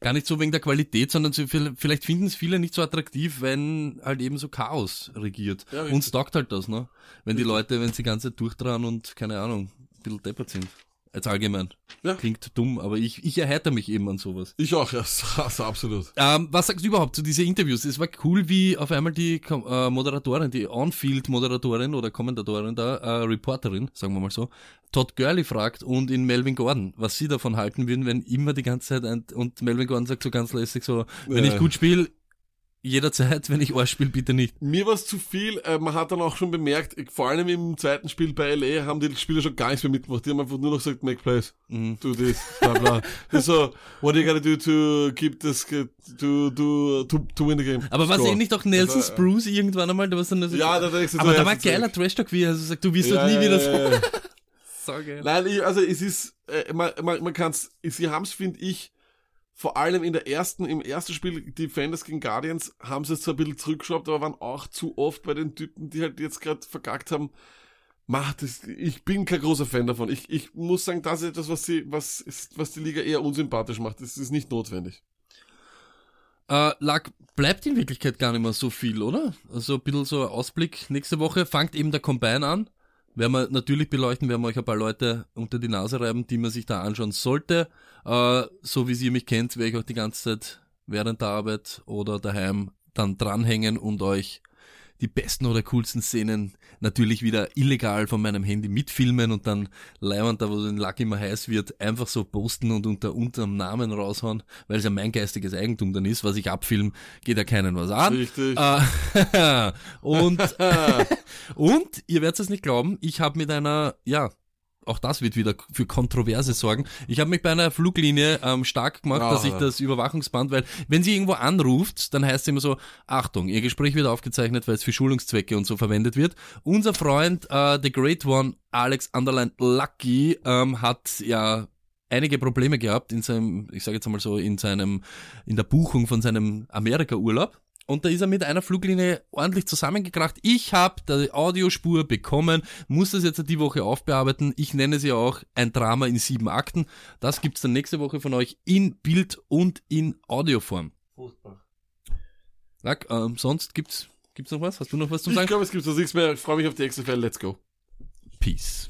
Gar nicht so wegen der Qualität, sondern so, viel- vielleicht finden es viele nicht so attraktiv, wenn halt eben so Chaos regiert. Ja. Uns taugt halt das, ne? Wenn die Leute, wenn sie die ganze Zeit durchdrehen und, keine Ahnung, ein bisschen deppert sind. Als allgemein. Ja. Klingt dumm, aber ich, ich erheitere mich eben an sowas. Ich auch, ja, also absolut. Ähm, was sagst du überhaupt zu diesen Interviews? Es war cool, wie auf einmal die äh, Moderatorin, die On-Field-Moderatorin oder Kommentatorin da, äh, Reporterin, sagen wir mal so, Todd Gurley fragt und in Melvin Gordon, was sie davon halten würden, wenn immer die ganze Zeit ein, und Melvin Gordon sagt so ganz lässig so, wenn Ja. ich gut spiele, jederzeit, wenn ich Arsch spiele, bitte nicht. Mir war es zu viel, äh, man hat dann auch schon bemerkt, äh, vor allem im zweiten Spiel bei LA haben die Spieler schon gar nichts mehr mitgemacht. Die haben einfach nur noch gesagt, make plays, Mhm. do this, bla bla. das ist so, what are you gotta do to keep this, to, to, to, to win the game. Aber war es eh nicht auch Nelson Also, Spruce irgendwann einmal, da was dann so, Ja, da denkst du aber da ja, war geiler. Trash-Talk, wie er so sagt, du wirst Ja, das nie ja, wieder ja, so. ja. so geil. Nein, ich, also es ist, äh, man, man, man kann's, sie haben's, finde ich, vor allem in der ersten, im ersten Spiel, Defenders gegen Guardians, haben sie es zwar ein bisschen zurückgeschraubt, aber waren auch zu oft bei den Typen, die halt jetzt gerade verkackt haben. Macht das, ich bin kein großer Fan davon. Ich, ich muss sagen, das ist etwas, was sie, was ist, was die Liga eher unsympathisch macht. Das ist nicht notwendig. Äh, lag, bleibt in Wirklichkeit gar nicht mehr so viel, oder? Also ein bisschen so Ausblick. Nächste Woche fängt eben der Combine an. Werden wir natürlich beleuchten, werden wir euch ein paar Leute unter die Nase reiben, die man sich da anschauen sollte. Äh, so wie ihr mich kennt, werde ich euch die ganze Zeit während der Arbeit oder daheim dann dranhängen und euch die besten oder coolsten Szenen natürlich wieder illegal von meinem Handy mitfilmen und dann leibend da, wo den Lack immer heiß wird, einfach so posten und unter unterm Namen raushauen, weil es ja mein geistiges Eigentum dann ist. Was ich abfilm, geht ja keinen was an. Richtig. Äh, und, und ihr werdet es nicht glauben, ich habe mit einer, ja, auch das wird wieder für Kontroverse sorgen. Ich habe mich bei einer Fluglinie ähm, stark gemacht, dass ich Ah. das Überwachungsband, weil wenn sie irgendwo anruft, dann heißt es immer so, Achtung, ihr Gespräch wird aufgezeichnet, weil es für Schulungszwecke und so verwendet wird. Unser Freund, äh, The Great One, Alex Underline Lucky, ähm, hat ja einige Probleme gehabt in seinem, ich sage jetzt einmal so, in seinem, in der Buchung von seinem Amerika-Urlaub. Und da ist er mit einer Fluglinie ordentlich zusammengekracht. Ich habe die Audiospur bekommen, muss das jetzt die Woche aufbearbeiten. Ich nenne sie auch ein Drama in sieben Akten. Das gibt's dann nächste Woche von euch in Bild und in Audioform. Lack, ähm, sonst gibt's, gibt's noch was? Hast du noch was zu Ich sagen? glaube, es gibt so nichts mehr. Ich freue mich auf die XFL. Let's go. Peace.